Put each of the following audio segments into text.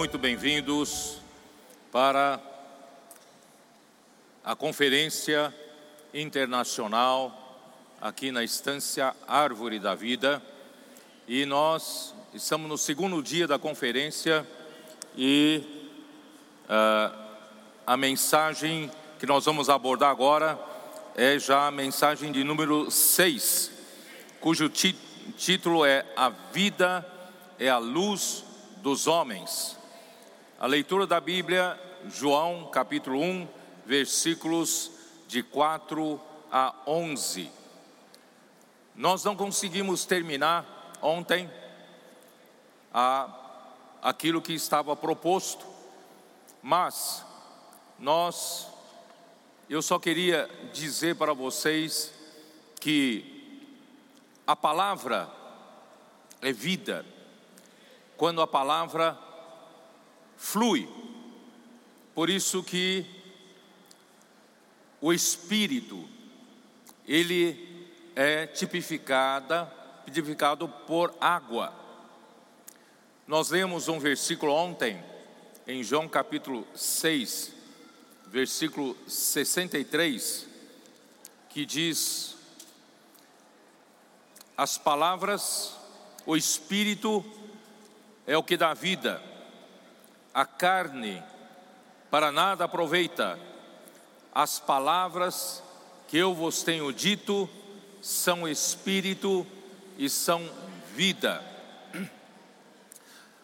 Muito bem-vindos para a conferência internacional aqui na estância Árvore da Vida. E nós estamos no segundo dia da conferência e uh, a mensagem que nós vamos abordar agora é já a mensagem de número 6, cujo título é A Vida é a Luz dos homens. A leitura da Bíblia, João capítulo 1, versículos de 4 a 11. Nós não conseguimos terminar ontem a, aquilo que estava proposto, mas nós, eu só queria dizer para vocês que a palavra é vida quando a palavra flui. Por isso que o Espírito, ele é tipificada, tipificado por água. Nós lemos um versículo ontem, em João capítulo 6, versículo 63, que diz: As palavras, o Espírito é o que dá vida. A carne para nada aproveita. As palavras que eu vos tenho dito são espírito e são vida.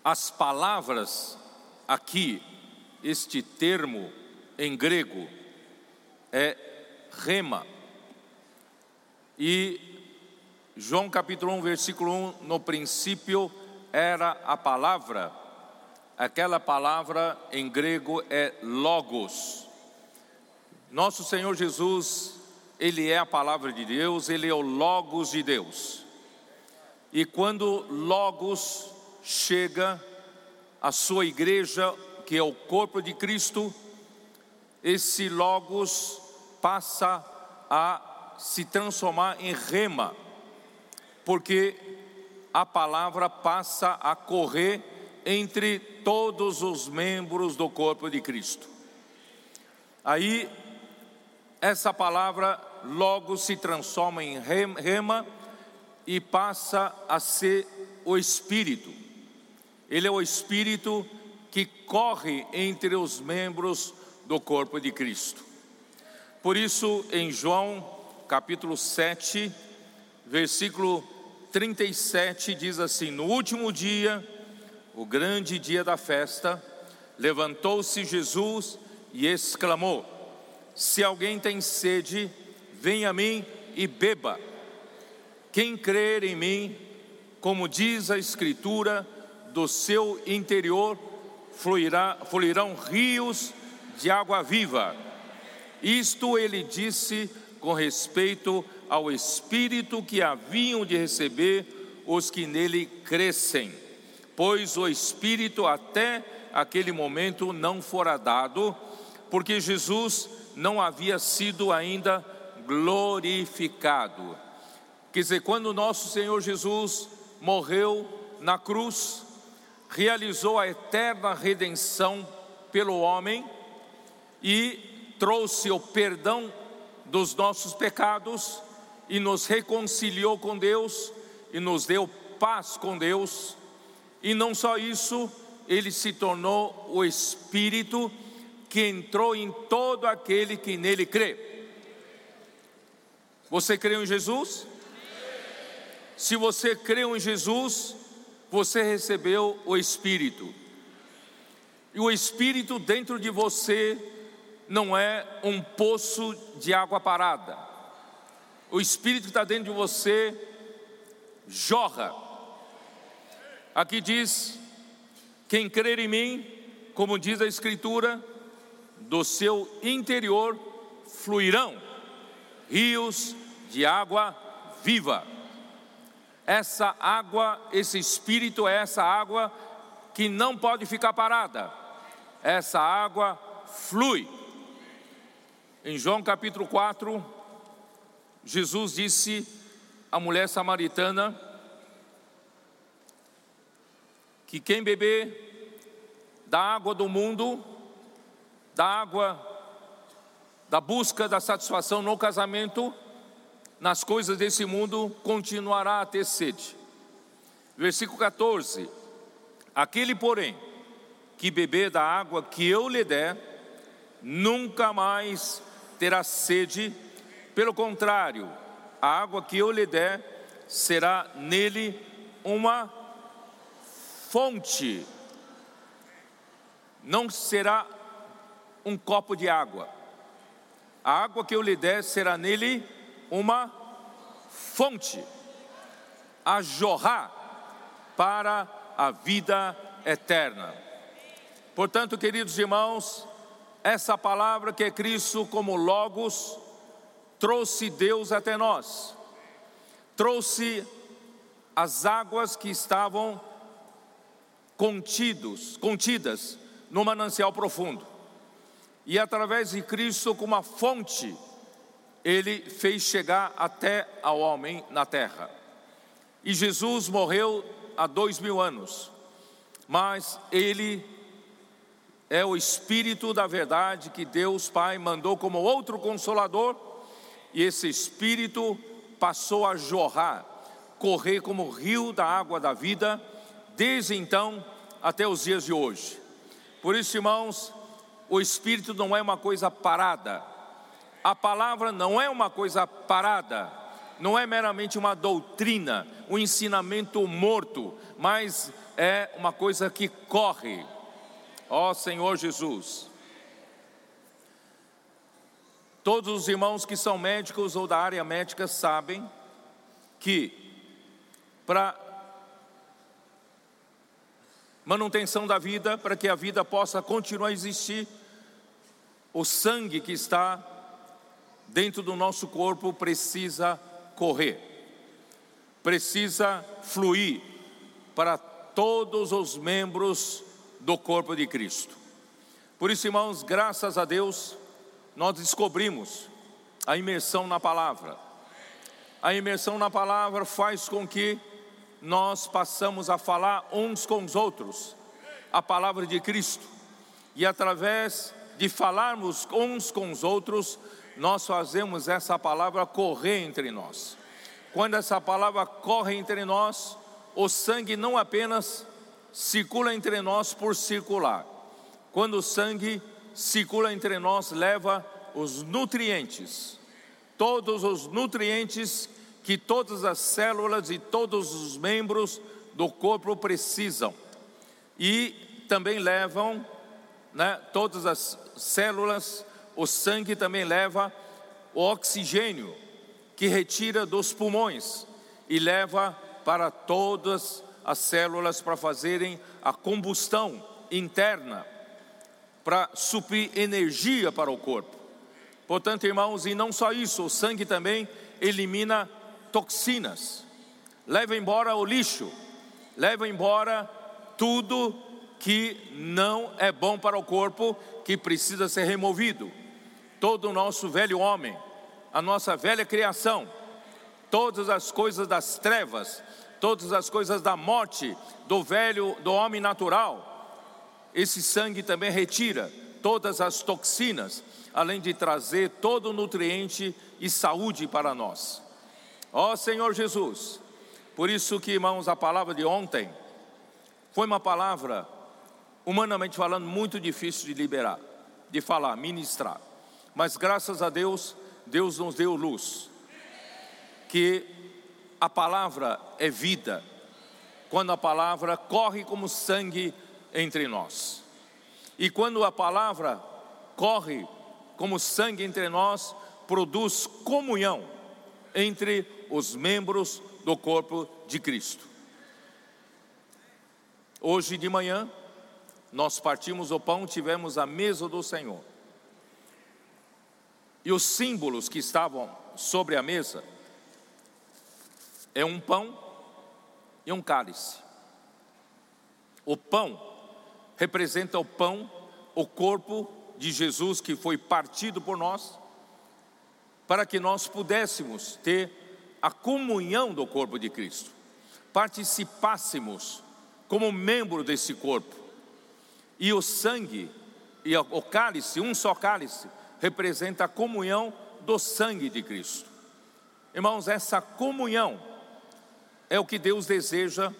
As palavras aqui, este termo em grego é rema. E João capítulo 1, versículo 1, no princípio era a palavra, aquela palavra em grego é logos. Nosso Senhor Jesus, Ele é a palavra de Deus, Ele é o logos de Deus. E quando logos chega à sua igreja, que é o corpo de Cristo, esse logos passa a se transformar em rema, porque a palavra passa a correr entre todos os membros do corpo de Cristo. Aí, essa palavra logo se transforma em rema e passa a ser o Espírito. Ele é o Espírito que corre entre os membros do corpo de Cristo. Por isso, em João capítulo 7, versículo 37 diz assim: No último dia, o grande dia da festa, levantou-se Jesus e exclamou: Se alguém tem sede, venha a mim e beba. Quem crer em mim, como diz a Escritura, do seu interior fluirá, fluirão rios de água viva. Isto ele disse com respeito ao Espírito que haviam de receber os que nele crescem, pois o Espírito até aquele momento não fora dado, porque Jesus não havia sido ainda glorificado. Quer dizer, quando nosso Senhor Jesus morreu na cruz, realizou a eterna redenção pelo homem e trouxe o perdão dos nossos pecados e nos reconciliou com Deus e nos deu paz com Deus. E não só isso, ele se tornou o Espírito que entrou em todo aquele que nele crê. Você creu em Jesus? Se você creu em Jesus, você recebeu o Espírito. E o Espírito dentro de você não é um poço de água parada o Espírito que está dentro de você jorra. Aqui diz: quem crer em mim, como diz a Escritura, do seu interior fluirão rios de água viva. Essa água, esse Espírito é essa água que não pode ficar parada. Essa água flui. Em João capítulo 4, Jesus disse à mulher samaritana: que quem beber da água do mundo, da água da busca da satisfação no casamento, nas coisas desse mundo, continuará a ter sede. Versículo 14: Aquele, porém, que beber da água que eu lhe der, nunca mais terá sede, pelo contrário, a água que eu lhe der será nele uma fonte, não será um copo de água, a água que eu lhe der será nele uma fonte a jorrar para a vida eterna. Portanto, queridos irmãos, essa palavra que é Cristo como Logos trouxe Deus até nós, trouxe as águas que estavam contidos, contidas no manancial profundo. E através de Cristo, como uma fonte, ele fez chegar até ao homem na terra. E Jesus morreu há dois mil anos, mas ele é o Espírito da verdade que Deus Pai mandou como outro consolador, e esse Espírito passou a jorrar, correr como rio da água da vida, desde então até os dias de hoje. Por isso, irmãos, o Espírito não é uma coisa parada, a palavra não é uma coisa parada, não é meramente uma doutrina, um ensinamento morto, mas é uma coisa que corre Ó Senhor Jesus. Todos os irmãos que são médicos ou da área médica sabem que para manutenção da vida, para que a vida possa continuar a existir, o sangue que está dentro do nosso corpo precisa correr, precisa fluir para todos os membros do corpo de Cristo. Por isso, irmãos, graças a Deus, nós descobrimos a imersão na palavra. A imersão na palavra faz com que nós passamos a falar uns com os outros a palavra de Cristo. E através de falarmos uns com os outros, nós fazemos essa palavra correr entre nós. Quando essa palavra corre entre nós, o sangue não apenas circula entre nós por circular. Quando o sangue circula entre nós, leva os nutrientes, todos os nutrientes que todas as células e todos os membros do corpo precisam. E também levam, né, todas as células, o sangue também leva o oxigênio que retira dos pulmões e leva para todas as células para fazerem a combustão interna, para suprir energia para o corpo. Portanto, irmãos, e não só isso, o sangue também elimina toxinas, leva embora o lixo, leva embora tudo que não é bom para o corpo, que precisa ser removido. Todo o nosso velho homem, a nossa velha criação, todas as coisas das trevas, todas as coisas da morte do velho, do homem natural. Esse sangue também retira todas as toxinas, além de trazer todo o nutriente e saúde para nós. Ó Senhor Jesus, por isso que, irmãos, a palavra de ontem foi uma palavra, humanamente falando, muito difícil de liberar, de falar, ministrar. Mas graças a Deus, Deus nos deu luz. Que a palavra é vida, quando a palavra corre como sangue entre nós. E quando a palavra corre como sangue entre nós, produz comunhão entre os membros do corpo de Cristo. Hoje de manhã, nós partimos o pão, tivemos a mesa do Senhor. E os símbolos que estavam sobre a mesa, é um pão e um cálice. O pão representa o pão, o corpo de Jesus que foi partido por nós, para que nós pudéssemos ter a comunhão do corpo de Cristo, participássemos como membro desse corpo. E o sangue e o cálice, um só cálice, representa a comunhão do sangue de Cristo. Irmãos, essa comunhão é o que Deus deseja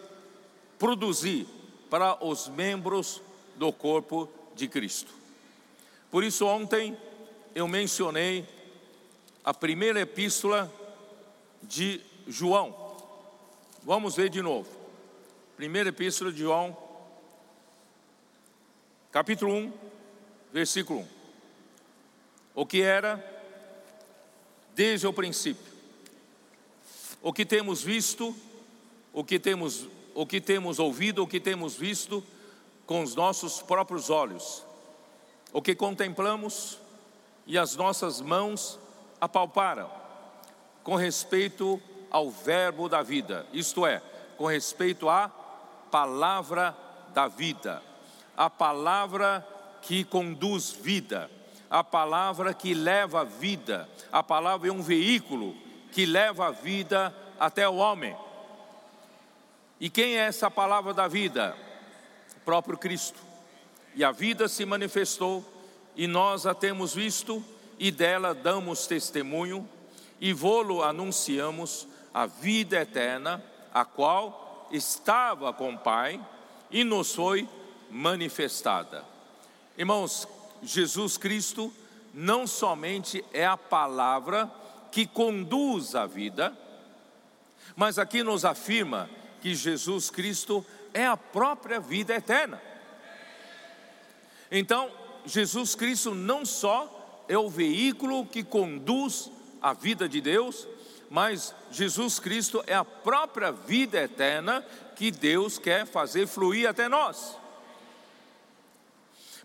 produzir para os membros do corpo de Cristo. Por isso, ontem eu mencionei a primeira epístola de João. Vamos ver de novo. Primeira epístola de João, capítulo 1, versículo 1. O que era desde o princípio, o que temos visto, o que temos, o que temos ouvido, o que temos visto com os nossos próprios olhos, o que contemplamos e as nossas mãos apalparam com respeito ao Verbo da vida, isto é, com respeito à palavra da vida, a palavra que conduz vida, a palavra que leva vida, a palavra é um veículo que leva a vida até o homem. E quem é essa palavra da vida? O próprio Cristo. E a vida se manifestou, e nós a temos visto, e dela damos testemunho, e vô-lo anunciamos a vida eterna, a qual estava com o Pai e nos foi manifestada. Irmãos, Jesus Cristo não somente é a palavra que conduz a vida, mas aqui nos afirma que Jesus Cristo é a própria vida eterna. Então, Jesus Cristo não só é o veículo que conduz a vida de Deus, mas Jesus Cristo é a própria vida eterna que Deus quer fazer fluir até nós.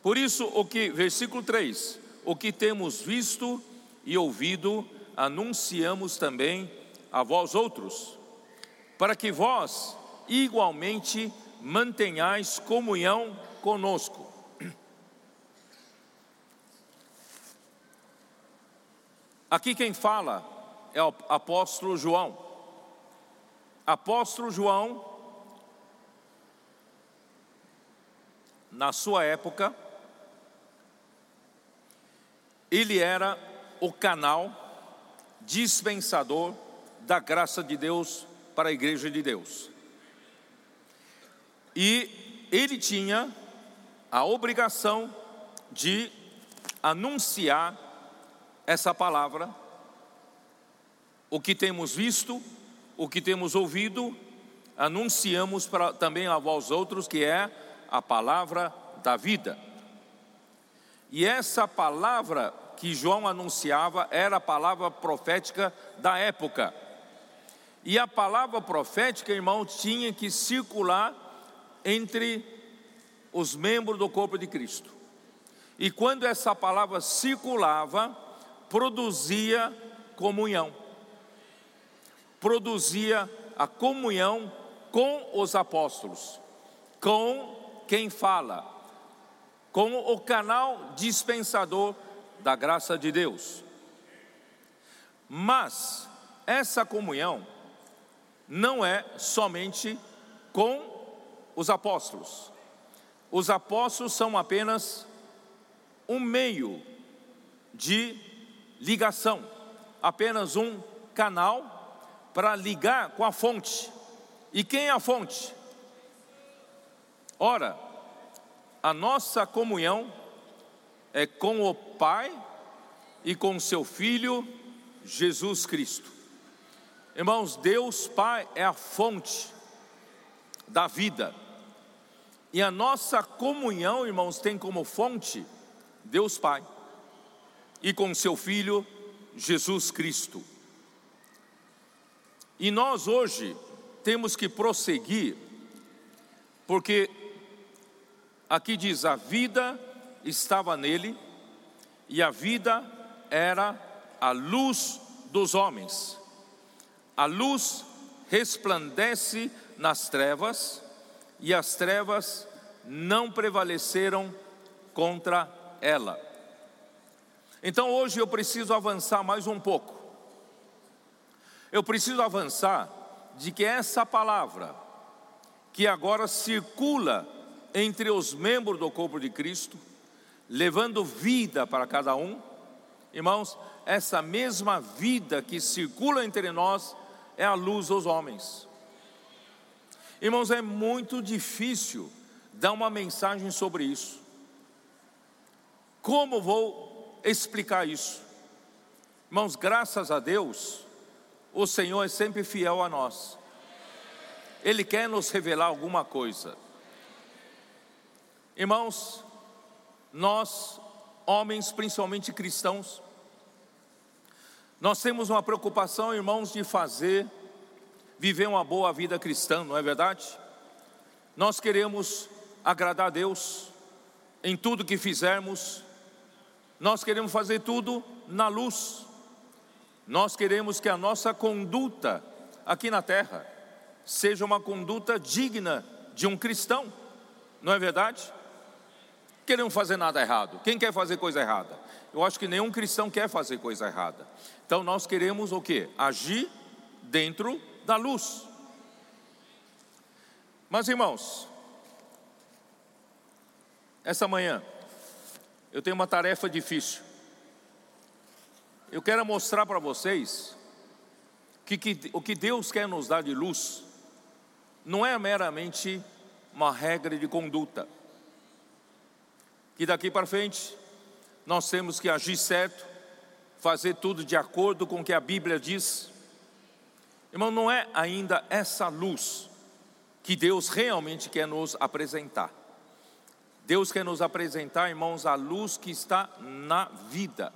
Por isso, o que, versículo 3: o que temos visto e ouvido, anunciamos também a vós outros, para que vós igualmente mantenhais comunhão conosco. Aqui quem fala é o apóstolo João. Apóstolo João, na sua época, ele era o canal dispensador da graça de Deus para a igreja de Deus. E ele tinha a obrigação de anunciar essa palavra, o que temos visto, o que temos ouvido, anunciamos também a vós outros, que é a palavra da vida. E essa palavra que João anunciava era a palavra profética da época. E a palavra profética, irmão, tinha que circular entre os membros do corpo de Cristo. E quando essa palavra circulava, produzia comunhão, produzia a comunhão com os apóstolos, com quem fala, com o canal dispensador da graça de Deus. Mas essa comunhão não é somente com os apóstolos. Os apóstolos são apenas um meio de ligação, apenas um canal para ligar com a fonte. E quem é a fonte? Ora, a nossa comunhão é com o Pai e com seu Filho Jesus Cristo. Irmãos, Deus Pai é a fonte da vida. E a nossa comunhão, irmãos, tem como fonte Deus Pai e com seu Filho Jesus Cristo. E nós hoje temos que prosseguir, porque aqui diz: a vida estava nele, e a vida era a luz dos homens. A luz resplandece nas trevas, e as trevas não prevaleceram contra ela. Então hoje eu preciso avançar mais um pouco. Eu preciso avançar de que essa palavra que agora circula entre os membros do corpo de Cristo, levando vida para cada um. Irmãos, essa mesma vida que circula entre nós é a luz dos homens. Irmãos, é muito difícil dar uma mensagem sobre isso. Como vou explicar isso? Irmãos, graças a Deus, o Senhor é sempre fiel a nós. Ele quer nos revelar alguma coisa. Irmãos, nós, homens, principalmente cristãos, nós temos uma preocupação, irmãos, de fazer, viver uma boa vida cristã, não é verdade? Nós queremos agradar a Deus em tudo que fizermos, nós queremos fazer tudo na luz, nós queremos que a nossa conduta aqui na terra seja uma conduta digna de um cristão, não é verdade? Queremos fazer nada errado. Quem quer fazer coisa errada? Eu acho que nenhum cristão quer fazer coisa errada. Então nós queremos o que? Agir dentro da luz. Mas irmãos, essa manhã eu tenho uma tarefa difícil. Eu quero mostrar para vocês que, que o que Deus quer nos dar de luz não é meramente uma regra de conduta. Que daqui para frente nós temos que agir certo, fazer tudo de acordo com o que a Bíblia diz. Irmão, não é ainda essa luz que Deus realmente quer nos apresentar. Deus quer nos apresentar, irmãos, a luz que está na vida.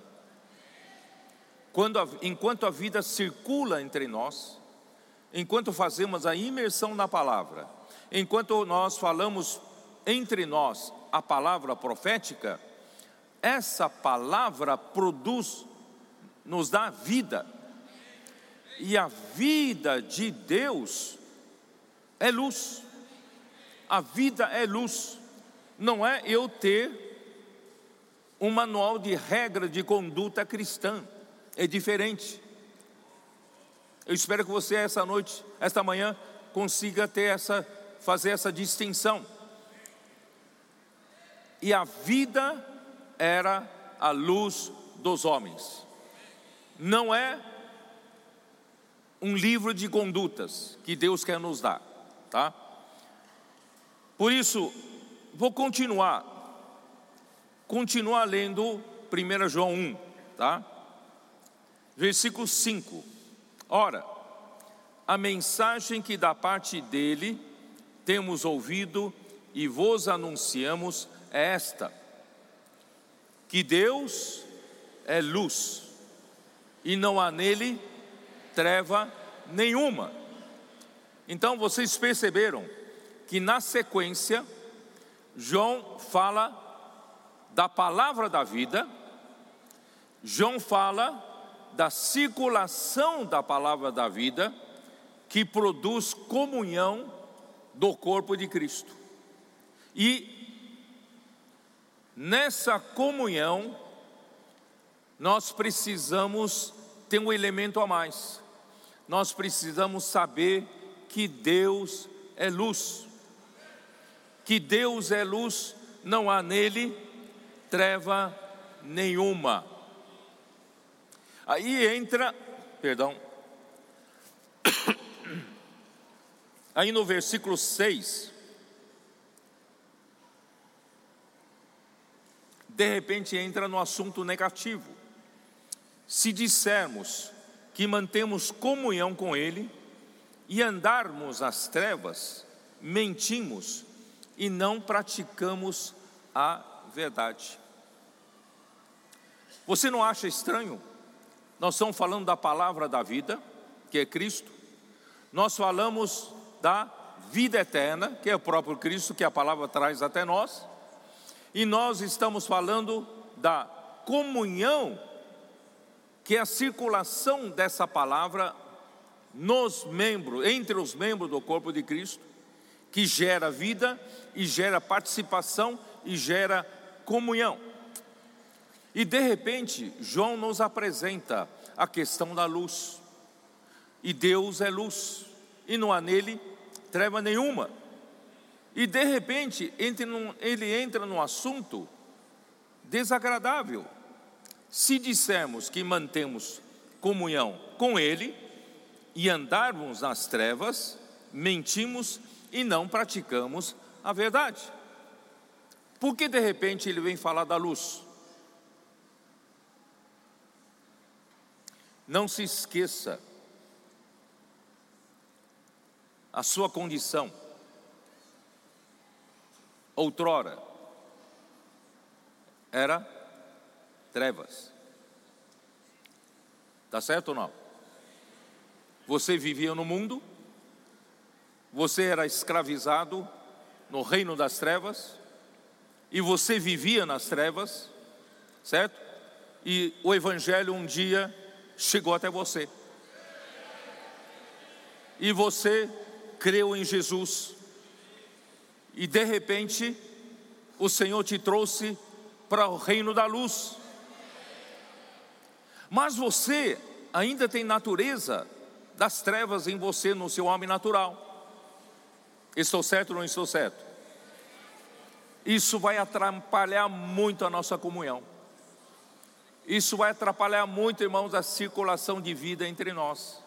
Quando a, enquanto a vida circula entre nós, enquanto fazemos a imersão na palavra, enquanto nós falamos entre nós a palavra profética, essa palavra produz, nos dá vida. E a vida de Deus é luz. A vida é luz. Não é eu ter um manual de regra de conduta cristã. É diferente. Eu espero que você essa noite, esta manhã, consiga ter essa, fazer essa distinção. E a vida era a luz dos homens. Não é um livro de condutas que Deus quer nos dar, tá? Por isso, vou continuar, continuar lendo 1 João 1, tá? Versículo 5. Ora, a mensagem que da parte dele temos ouvido e vos anunciamos é esta: que Deus é luz e não há nele treva nenhuma. Então vocês perceberam que na sequência João fala da palavra da vida, João fala da circulação da palavra da vida que produz comunhão do corpo de Cristo. E nessa comunhão nós precisamos ter um elemento a mais. Nós precisamos saber que Deus é luz. Que Deus é luz, não há nele treva nenhuma. Aí entra, perdão, aí no versículo 6, de repente entra no assunto negativo. Se dissermos que mantemos comunhão com Ele e andarmos às trevas, mentimos e não praticamos a verdade. Você não acha estranho? Nós estamos falando da palavra da vida, que é Cristo. Nós falamos da vida eterna, que é o próprio Cristo, que a palavra traz até nós. E nós estamos falando da comunhão, que é a circulação dessa palavra nos membros, entre os membros do corpo de Cristo, que gera vida e gera participação e gera comunhão. E de repente, João nos apresenta a questão da luz. E Deus é luz, e não há nele treva nenhuma. E de repente ele entra num assunto desagradável. Se dissermos que mantemos comunhão com Ele e andarmos nas trevas, mentimos e não praticamos a verdade. Por que de repente ele vem falar da luz? Não se esqueça a sua condição. Outrora era trevas. Tá certo ou não? Você vivia no mundo, você era escravizado no reino das trevas, e você vivia nas trevas, certo? E o Evangelho um dia chegou até você. E você creu em Jesus, e de repente o Senhor te trouxe para o reino da luz. Mas você ainda tem natureza das trevas em você, no seu homem natural. Estou certo ou não estou certo? Isso vai atrapalhar muito a nossa comunhão. Isso vai atrapalhar muito, irmãos, a circulação de vida entre nós.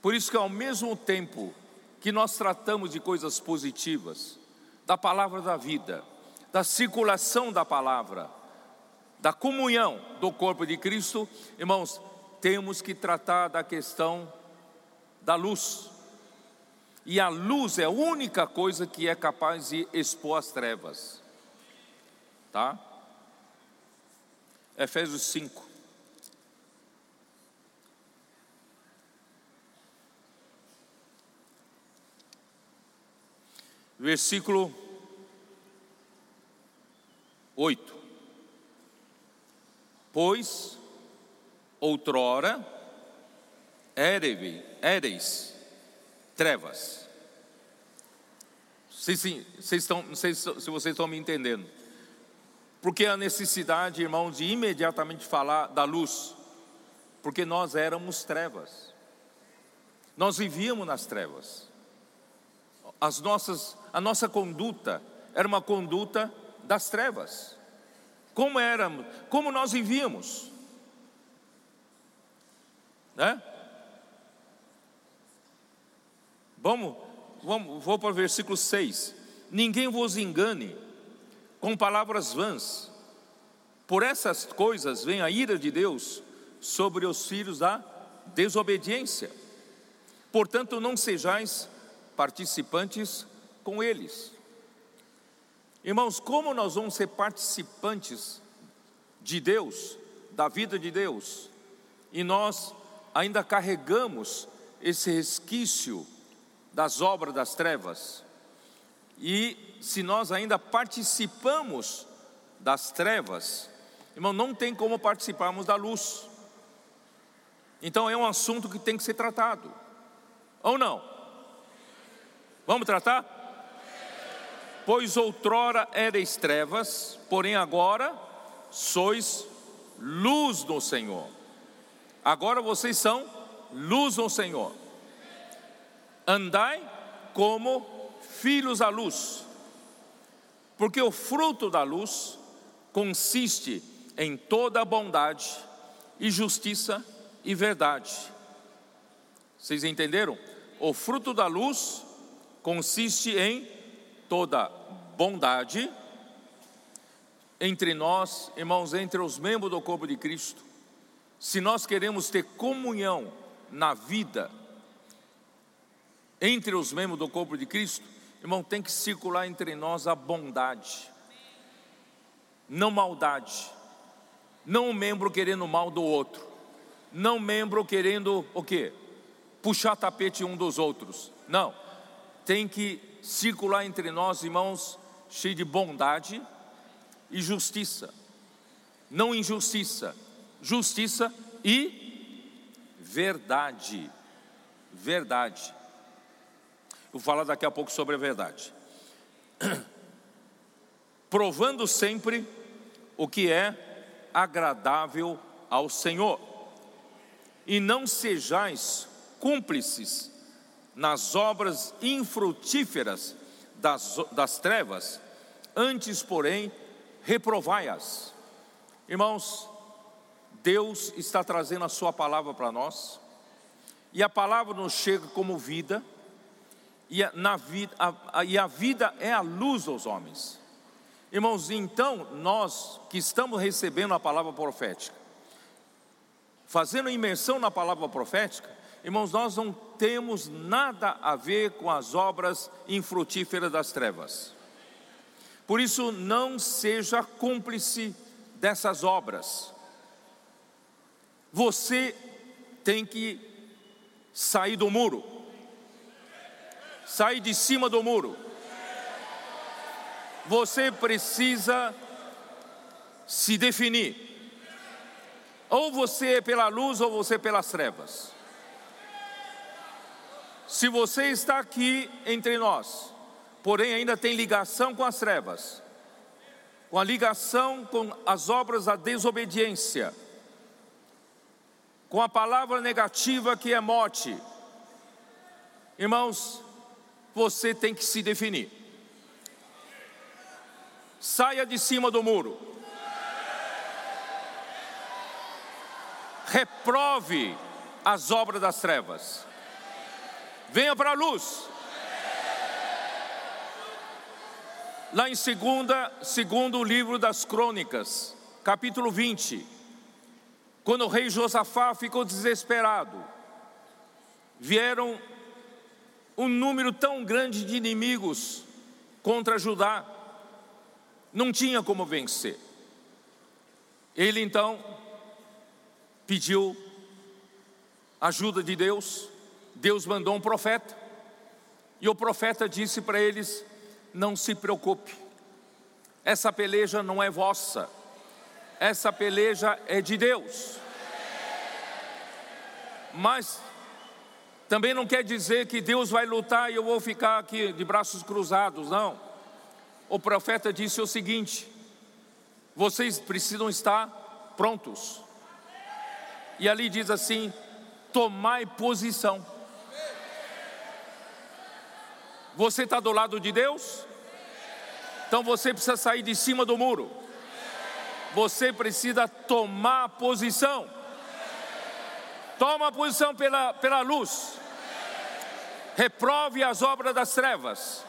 Por isso que ao mesmo tempo que nós tratamos de coisas positivas, da palavra da vida, da circulação da palavra, da comunhão do corpo de Cristo, irmãos, temos que tratar da questão da luz. E a luz é a única coisa que é capaz de expor as trevas. Tá? Efésios 5. Versículo 8. Pois outrora éreis trevas. Se, sim, vocês estão, não sei se vocês estão me entendendo. Porque a necessidade, irmãos, de imediatamente falar da luz, porque nós éramos trevas, nós vivíamos nas trevas, as nossas, a nossa conduta era uma conduta das trevas. Como éramos, como nós vivíamos, né? Vamos, vamos vou para o versículo 6. Ninguém vos engane com palavras vãs. Por essas coisas vem a ira de Deus sobre os filhos da desobediência. Portanto, não sejais participantes com eles. Irmãos, como nós vamos ser participantes de Deus, da vida de Deus, e nós ainda carregamos esse resquício das obras das trevas, e se nós ainda participamos das trevas, irmão, não tem como participarmos da luz. Então é um assunto que tem que ser tratado, ou não? Vamos tratar? Pois outrora erais trevas, porém agora sois luz do Senhor. Agora vocês são luz do Senhor. Andai como filhos à luz, porque o fruto da luz consiste em toda bondade e justiça e verdade. Vocês entenderam? O fruto da luz consiste em toda bondade entre nós, irmãos, entre os membros do corpo de Cristo. Se nós queremos ter comunhão na vida entre os membros do corpo de Cristo, irmão, tem que circular entre nós a bondade, não maldade, não um membro querendo mal do outro, não membro querendo o quê? Puxar tapete um dos outros. Não, tem que circular entre nós, irmãos, cheio de bondade e justiça. Não injustiça, justiça e verdade. Verdade. Vou falar daqui a pouco sobre a verdade. Provando sempre o que é agradável ao Senhor. E não sejais cúmplices nas obras infrutíferas das, das trevas, antes, porém, reprovai-as. Irmãos, Deus está trazendo a Sua palavra para nós, e a palavra nos chega como vida, e a, na vida, a, a, e a vida é a luz dos homens. Irmãos, então nós que estamos recebendo a palavra profética, fazendo imersão na palavra profética, irmãos, nós não temos nada a ver com as obras infrutíferas das trevas. Por isso, não seja cúmplice dessas obras. Você tem que sair do muro, sair de cima do muro. Você precisa se definir. Ou você é pela luz ou você é pelas trevas. Se você está aqui entre nós, porém ainda tem ligação com as trevas, com a ligação com as obras da desobediência, com a palavra negativa que é morte, irmãos, você tem que se definir. Saia de cima do muro. Reprove as obras das trevas. Venha para a luz. Lá em segunda, segundo livro das Crônicas, capítulo 20, quando o rei Josafá ficou desesperado, vieram um número tão grande de inimigos contra Judá, não tinha como vencer. Ele então pediu ajuda de Deus, Deus mandou um profeta, e o profeta disse para eles: Não se preocupe, essa peleja não é vossa, essa peleja é de Deus. Mas também não quer dizer que Deus vai lutar e eu vou ficar aqui de braços cruzados, não. O profeta disse o seguinte: vocês precisam estar prontos. E ali diz assim: tomai posição. Você está do lado de Deus? Então você precisa sair de cima do muro. Você precisa tomar posição. Toma posição pela, pela luz. Reprove as obras das trevas.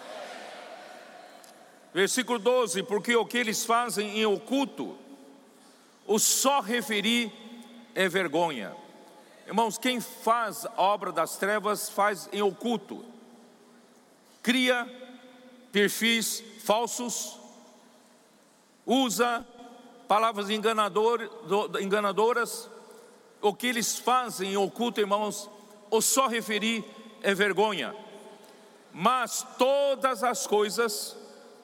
Versículo 12: Porque o que eles fazem em oculto, o só referir é vergonha. Irmãos, quem faz a obra das trevas faz em oculto cria perfis falsos, usa palavras enganadoras, o que eles fazem em oculto, irmãos, ou só referir é vergonha. Mas todas as coisas,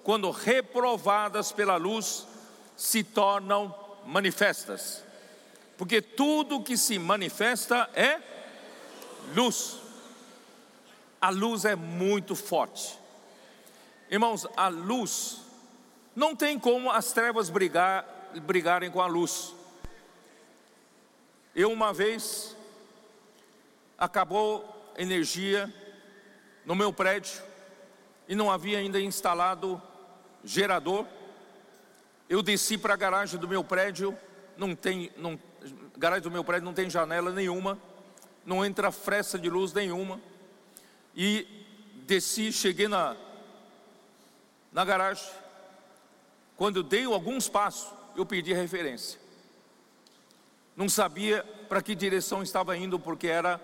quando reprovadas pela luz, se tornam manifestas. Porque tudo que se manifesta é luz a luz é muito forte. Irmãos, a luz, não tem como as trevas brigar, brigarem com a luz. Eu uma vez, acabou energia no meu prédio e não havia ainda instalado gerador. Eu desci para a garagem do meu prédio, não tem, não, garagem do meu prédio não tem janela nenhuma, não entra fresta de luz nenhuma. E desci, cheguei na, na garagem. Quando dei alguns passos, eu pedi referência. Não sabia para que direção estava indo, porque era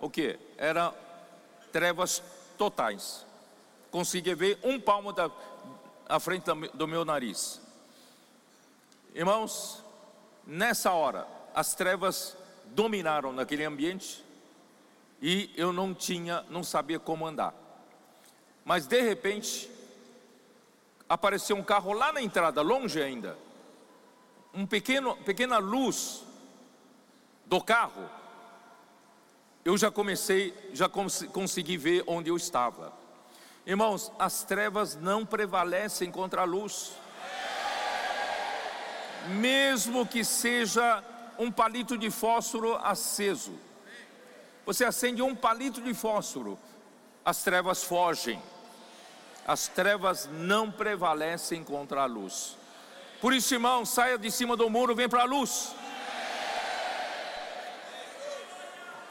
o que? Era trevas totais. Conseguia ver um palmo da, à frente do meu nariz. Irmãos, nessa hora, as trevas dominaram naquele ambiente e eu não tinha, não sabia como andar. Mas de repente apareceu um carro lá na entrada, longe ainda. Um pequeno, pequena luz do carro. Eu já comecei, já cons consegui ver onde eu estava. Irmãos, as trevas não prevalecem contra a luz. Mesmo que seja um palito de fósforo aceso você acende um palito de fósforo, as trevas fogem. As trevas não prevalecem contra a luz. Por isso, irmão, saia de cima do muro, vem para a luz.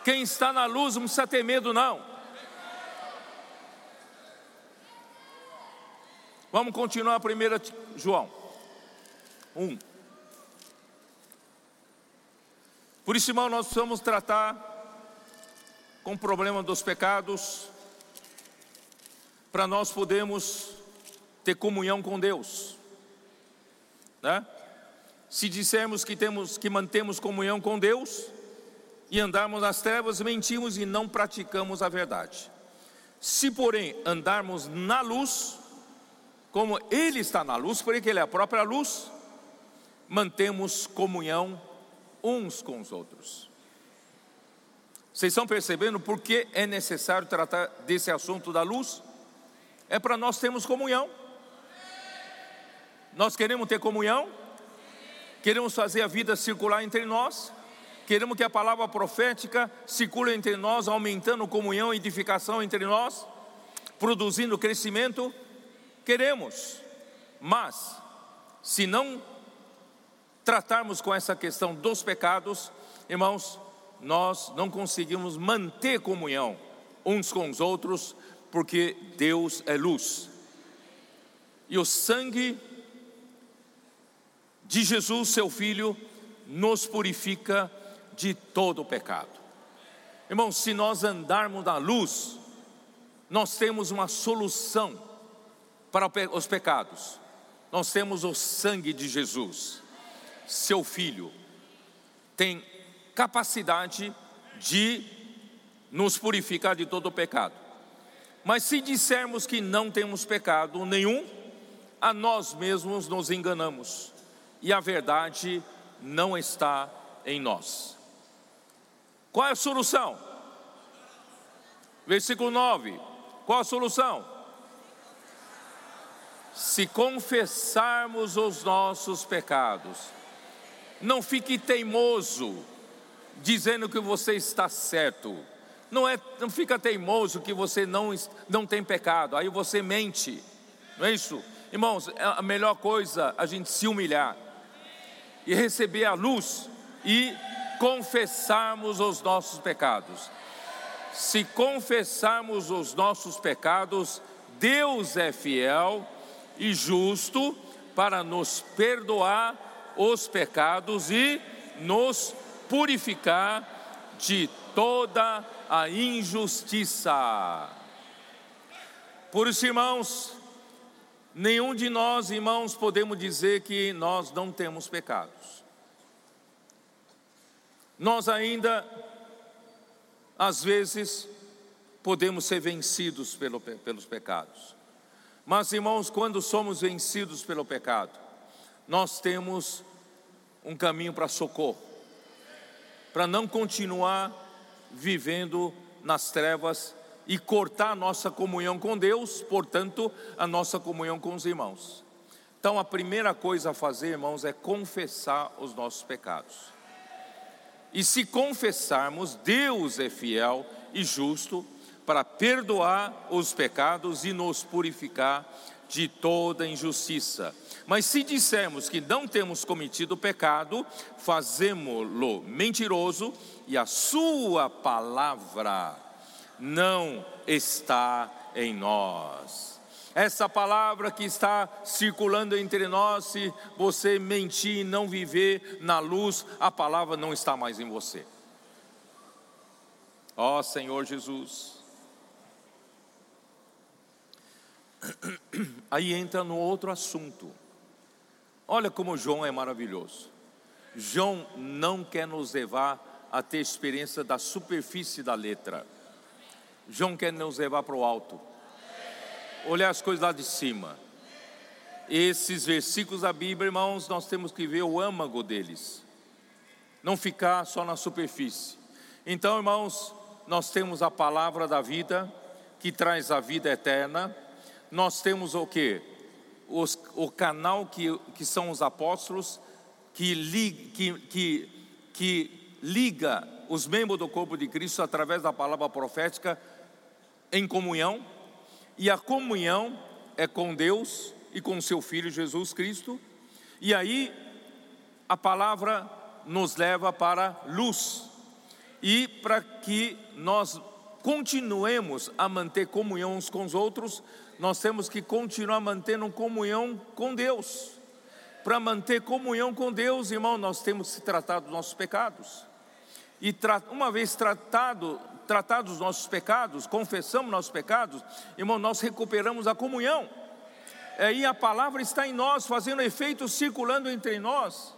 Quem está na luz não precisa ter medo, não. Vamos continuar a primeira João 1. Por isso, irmão, nós precisamos tratar com o problema dos pecados, para nós podermos ter comunhão com Deus, né? Se dissermos que temos que mantemos comunhão com Deus e andarmos nas trevas, mentimos e não praticamos a verdade. Se, porém, andarmos na luz, como Ele está na luz, porque Ele é a própria luz, mantemos comunhão uns com os outros. Vocês estão percebendo por que é necessário tratar desse assunto da luz? É para nós termos comunhão. Nós queremos ter comunhão, queremos fazer a vida circular entre nós, queremos que a palavra profética circule entre nós, aumentando comunhão e edificação entre nós, produzindo crescimento. Queremos, mas se não tratarmos com essa questão dos pecados, irmãos, nós não conseguimos manter comunhão uns com os outros, porque Deus é luz. E o sangue de Jesus, seu Filho, nos purifica de todo o pecado. Irmãos, se nós andarmos na luz, nós temos uma solução para os pecados. Nós temos o sangue de Jesus, seu Filho, tem capacidade de nos purificar de todo o pecado. Mas se dissermos que não temos pecado nenhum, a nós mesmos nos enganamos e a verdade não está em nós. Qual é a solução? Versículo 9: qual a solução? Se confessarmos os nossos pecados, não fique teimoso dizendo que você está certo. Não, é, não fica teimoso que você não, não tem pecado, aí você mente, não é isso? Irmãos, é a melhor coisa a gente se humilhar e receber a luz e confessarmos os nossos pecados. Se confessarmos os nossos pecados, Deus é fiel e justo para nos perdoar os pecados e nos purificar de toda a injustiça. Por isso, irmãos, nenhum de nós, irmãos, podemos dizer que nós não temos pecados. Nós ainda, às vezes, podemos ser vencidos pelo, pelos pecados. Mas, irmãos, quando somos vencidos pelo pecado, nós temos um caminho para socorro para não continuar vivendo nas trevas e cortar a nossa comunhão com Deus, portanto, a nossa comunhão com os irmãos. Então, a primeira coisa a fazer, irmãos, é confessar os nossos pecados. E se confessarmos, Deus é fiel e justo para perdoar os pecados e nos purificar de toda injustiça. Mas se dissermos que não temos cometido pecado, fazemos-lo mentiroso e a sua palavra não está em nós. Essa palavra que está circulando entre nós, se você mentir e não viver na luz, a palavra não está mais em você. Ó oh, Senhor Jesus. Aí entra no outro assunto. Olha como João é maravilhoso. João não quer nos levar a ter experiência da superfície da letra. João quer nos levar para o alto. Olhar as coisas lá de cima. Esses versículos da Bíblia, irmãos, nós temos que ver o âmago deles. Não ficar só na superfície. Então, irmãos, nós temos a palavra da vida que traz a vida eterna. Nós temos o que? o canal que, que são os apóstolos, que, li, que, que, que liga os membros do corpo de Cristo através da palavra profética em comunhão, e a comunhão é com Deus e com seu Filho Jesus Cristo. E aí a palavra nos leva para luz. E para que nós continuemos a manter comunhão uns com os outros, nós temos que continuar mantendo comunhão com Deus. Para manter comunhão com Deus, irmão, nós temos que tratar dos nossos pecados. E uma vez tratado, tratados os nossos pecados, confessamos nossos pecados, irmão, nós recuperamos a comunhão. Aí a palavra está em nós, fazendo efeito circulando entre nós.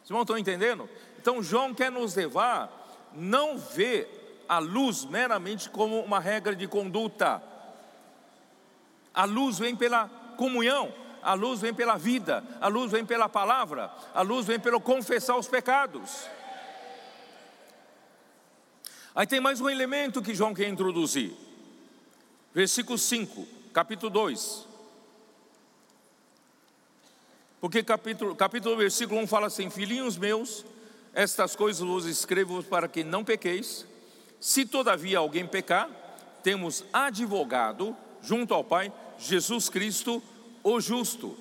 Vocês não estão entendendo? Então João quer nos levar, não ver a luz meramente como uma regra de conduta. A luz vem pela comunhão, a luz vem pela vida, a luz vem pela palavra, a luz vem pelo confessar os pecados. Aí tem mais um elemento que João quer introduzir. Versículo 5, capítulo 2. Porque capítulo, capítulo versículo 1 fala assim: Filhinhos meus, estas coisas vos escrevo para que não pequeis. Se todavia alguém pecar, temos advogado junto ao Pai, Jesus Cristo, o justo.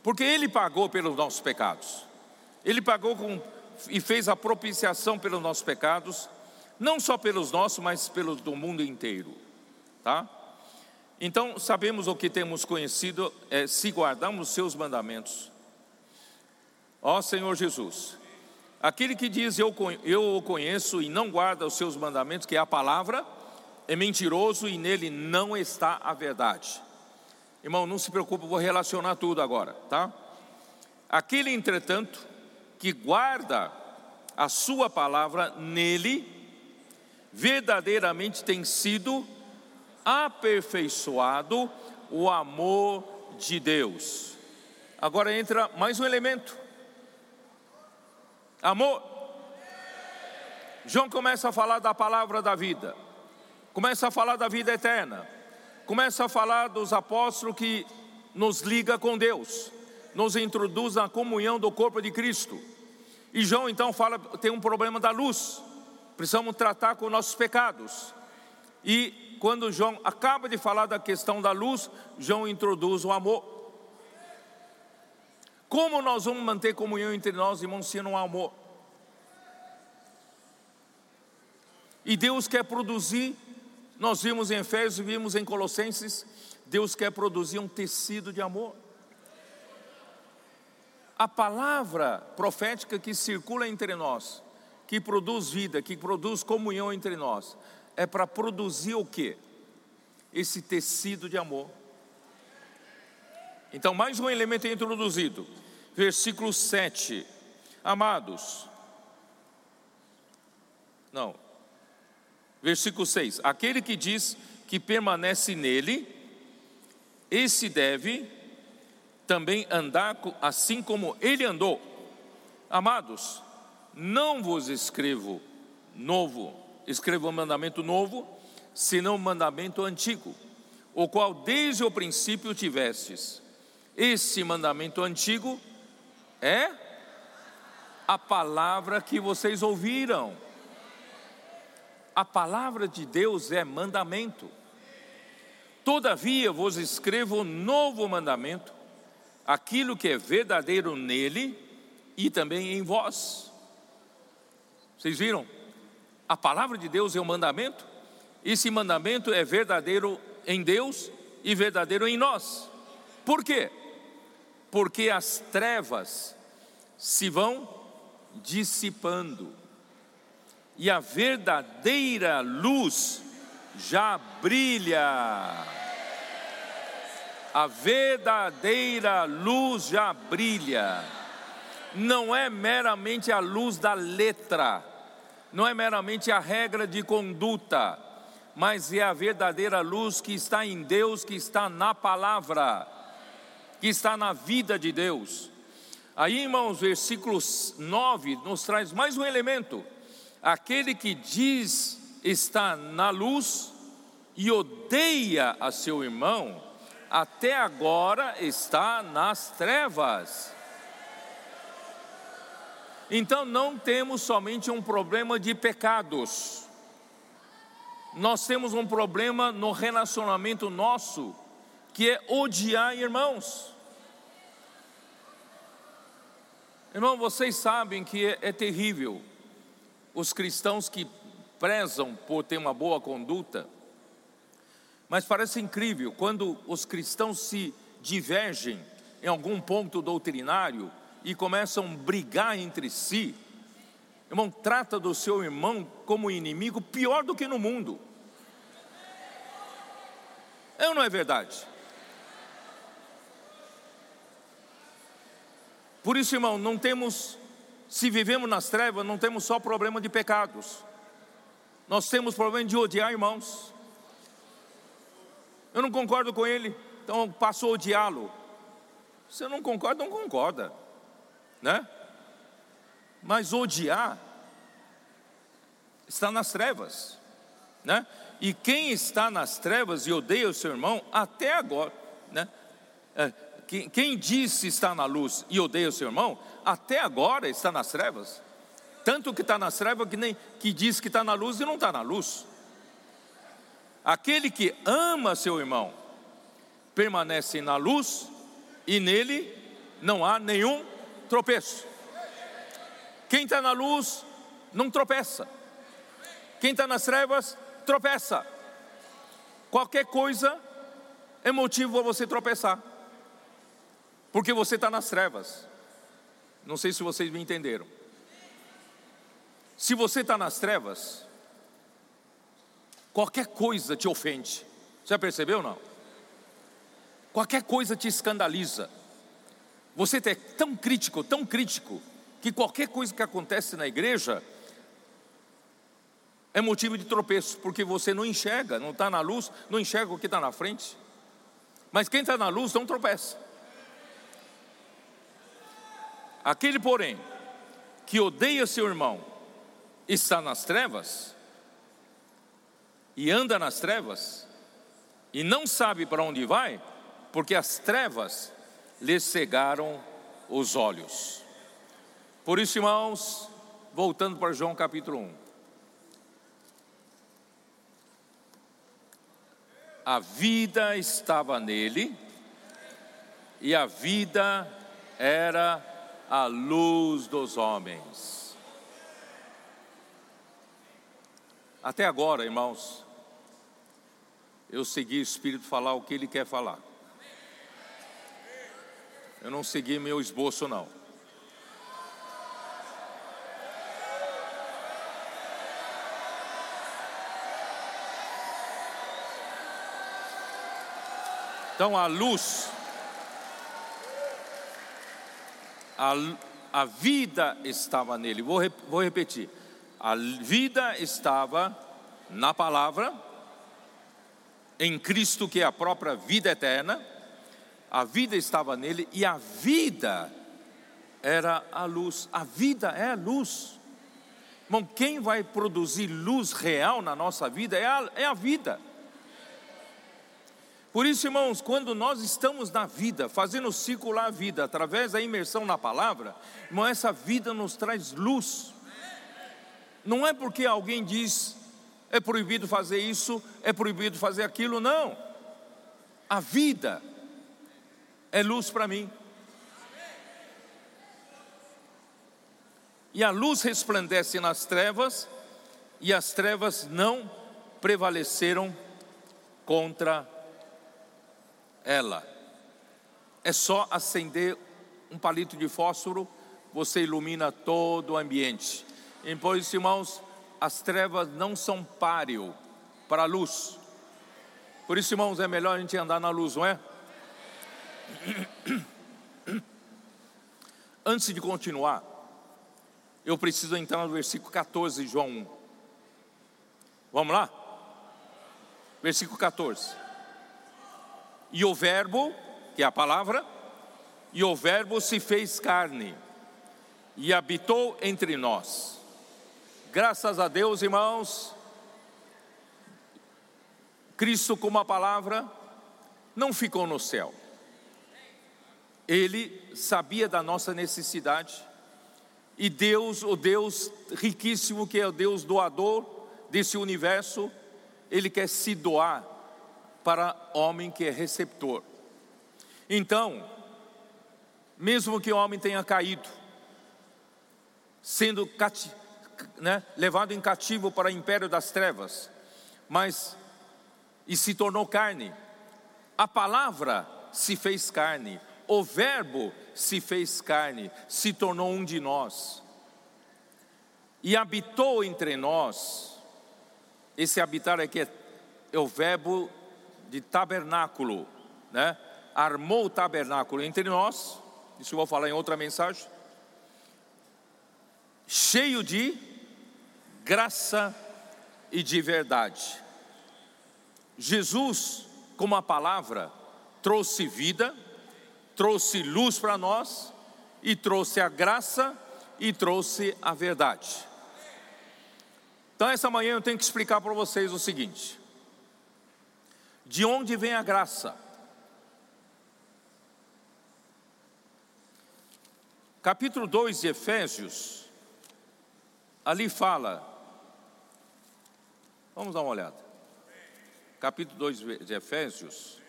Porque ele pagou pelos nossos pecados. Ele pagou com, e fez a propiciação pelos nossos pecados, não só pelos nossos, mas pelos do mundo inteiro. Tá? Então, sabemos o que temos conhecido é se guardamos os seus mandamentos. Ó Senhor Jesus, aquele que diz eu, eu o conheço e não guarda os seus mandamentos, que é a palavra, é mentiroso e nele não está a verdade. Irmão, não se preocupe, vou relacionar tudo agora, tá? Aquele, entretanto, que guarda a sua palavra nele, verdadeiramente tem sido aperfeiçoado o amor de Deus. Agora entra mais um elemento: amor. João começa a falar da palavra da vida, começa a falar da vida eterna, começa a falar dos apóstolos que nos liga com Deus, nos introduz na comunhão do corpo de Cristo. E João então fala, tem um problema da luz, precisamos tratar com nossos pecados. E quando João acaba de falar da questão da luz, João introduz o amor. Como nós vamos manter comunhão entre nós, irmãos, se não há amor? E Deus quer produzir, nós vimos em Efésios, vimos em Colossenses, Deus quer produzir um tecido de amor. A palavra profética que circula entre nós, que produz vida, que produz comunhão entre nós, é para produzir o que? Esse tecido de amor. Então, mais um elemento é introduzido. Versículo 7. Amados. Não. Versículo 6. Aquele que diz que permanece nele, esse deve também andar assim como ele andou. Amados, não vos escrevo novo escrevo um mandamento novo, senão um mandamento antigo, o qual desde o princípio tivestes. Esse mandamento antigo é a palavra que vocês ouviram. A palavra de Deus é mandamento. Todavia vos escrevo um novo mandamento, aquilo que é verdadeiro nele e também em vós. Vocês viram? a palavra de Deus é um mandamento, esse mandamento é verdadeiro em Deus e verdadeiro em nós. Por quê? Porque as trevas se vão dissipando e a verdadeira luz já brilha. A verdadeira luz já brilha. Não é meramente a luz da letra, não é meramente a regra de conduta, mas é a verdadeira luz que está em Deus, que está na palavra, que está na vida de Deus. Aí, irmãos, versículo 9 nos traz mais um elemento: aquele que diz está na luz e odeia a seu irmão, até agora está nas trevas. Então não temos somente um problema de pecados, nós temos um problema no relacionamento nosso que é odiar irmãos. Irmão, vocês sabem que é, é terrível os cristãos que prezam por ter uma boa conduta, mas parece incrível quando os cristãos se divergem em algum ponto doutrinário e começam a brigar entre si. Irmão, trata do seu irmão como inimigo pior do que no mundo. É ou não é verdade? Por isso, irmão, não temos, se vivemos nas trevas, não temos só problema de pecados, nós temos problema de odiar irmãos. Eu não concordo com ele, então passo a odiá-lo. Você não concorda, não concorda, né? Mas odiar está nas trevas, né? E quem está nas trevas e odeia o seu irmão, até agora, né? É, quem, quem disse está na luz e odeia o seu irmão, até agora está nas trevas. Tanto que está nas trevas que nem que diz que está na luz e não está na luz. Aquele que ama seu irmão permanece na luz e nele não há nenhum tropeço. Quem está na luz não tropeça. Quem está nas trevas tropeça. Qualquer coisa é motivo para você tropeçar porque você está nas trevas. Não sei se vocês me entenderam. Se você está nas trevas, qualquer coisa te ofende. Já percebeu não? Qualquer coisa te escandaliza. Você é tão crítico, tão crítico, que qualquer coisa que acontece na igreja é motivo de tropeço, porque você não enxerga, não está na luz, não enxerga o que está na frente. Mas quem está na luz não tropeça. Aquele, porém, que odeia seu irmão, está nas trevas, e anda nas trevas, e não sabe para onde vai, porque as trevas lhe cegaram os olhos. Por isso, irmãos, voltando para João capítulo 1. A vida estava nele, e a vida era a luz dos homens. Até agora, irmãos, eu segui o Espírito falar o que ele quer falar. Eu não segui meu esboço, não. Então a luz a, a vida estava nele. Vou, vou repetir. A vida estava na palavra, em Cristo, que é a própria vida eterna. A vida estava nele e a vida era a luz. A vida é a luz. Irmão, quem vai produzir luz real na nossa vida é a, é a vida. Por isso, irmãos, quando nós estamos na vida, fazendo circular a vida através da imersão na palavra, irmão, essa vida nos traz luz. Não é porque alguém diz é proibido fazer isso, é proibido fazer aquilo, não. A vida é luz para mim. E a luz resplandece nas trevas, e as trevas não prevaleceram contra ela. É só acender um palito de fósforo, você ilumina todo o ambiente. E pois, irmãos, as trevas não são páreo para a luz. Por isso, irmãos, é melhor a gente andar na luz, não é? Antes de continuar, eu preciso entrar no versículo 14 de João 1. Vamos lá? Versículo 14. E o Verbo, que é a palavra, e o Verbo se fez carne e habitou entre nós. Graças a Deus, irmãos, Cristo, como a palavra, não ficou no céu. Ele sabia da nossa necessidade, e Deus, o Deus riquíssimo, que é o Deus doador desse universo, Ele quer se doar para homem que é receptor. Então, mesmo que o homem tenha caído, sendo cati, né, levado em cativo para o império das trevas, mas e se tornou carne, a palavra se fez carne, o Verbo se fez carne, se tornou um de nós e habitou entre nós. Esse habitar aqui é, é o verbo de tabernáculo, né? Armou o tabernáculo entre nós. Isso eu vou falar em outra mensagem. Cheio de graça e de verdade. Jesus, como a palavra, trouxe vida, trouxe luz para nós e trouxe a graça e trouxe a verdade. Então, essa manhã eu tenho que explicar para vocês o seguinte: de onde vem a graça? Capítulo 2 de Efésios, ali fala, vamos dar uma olhada. Capítulo 2 de Efésios,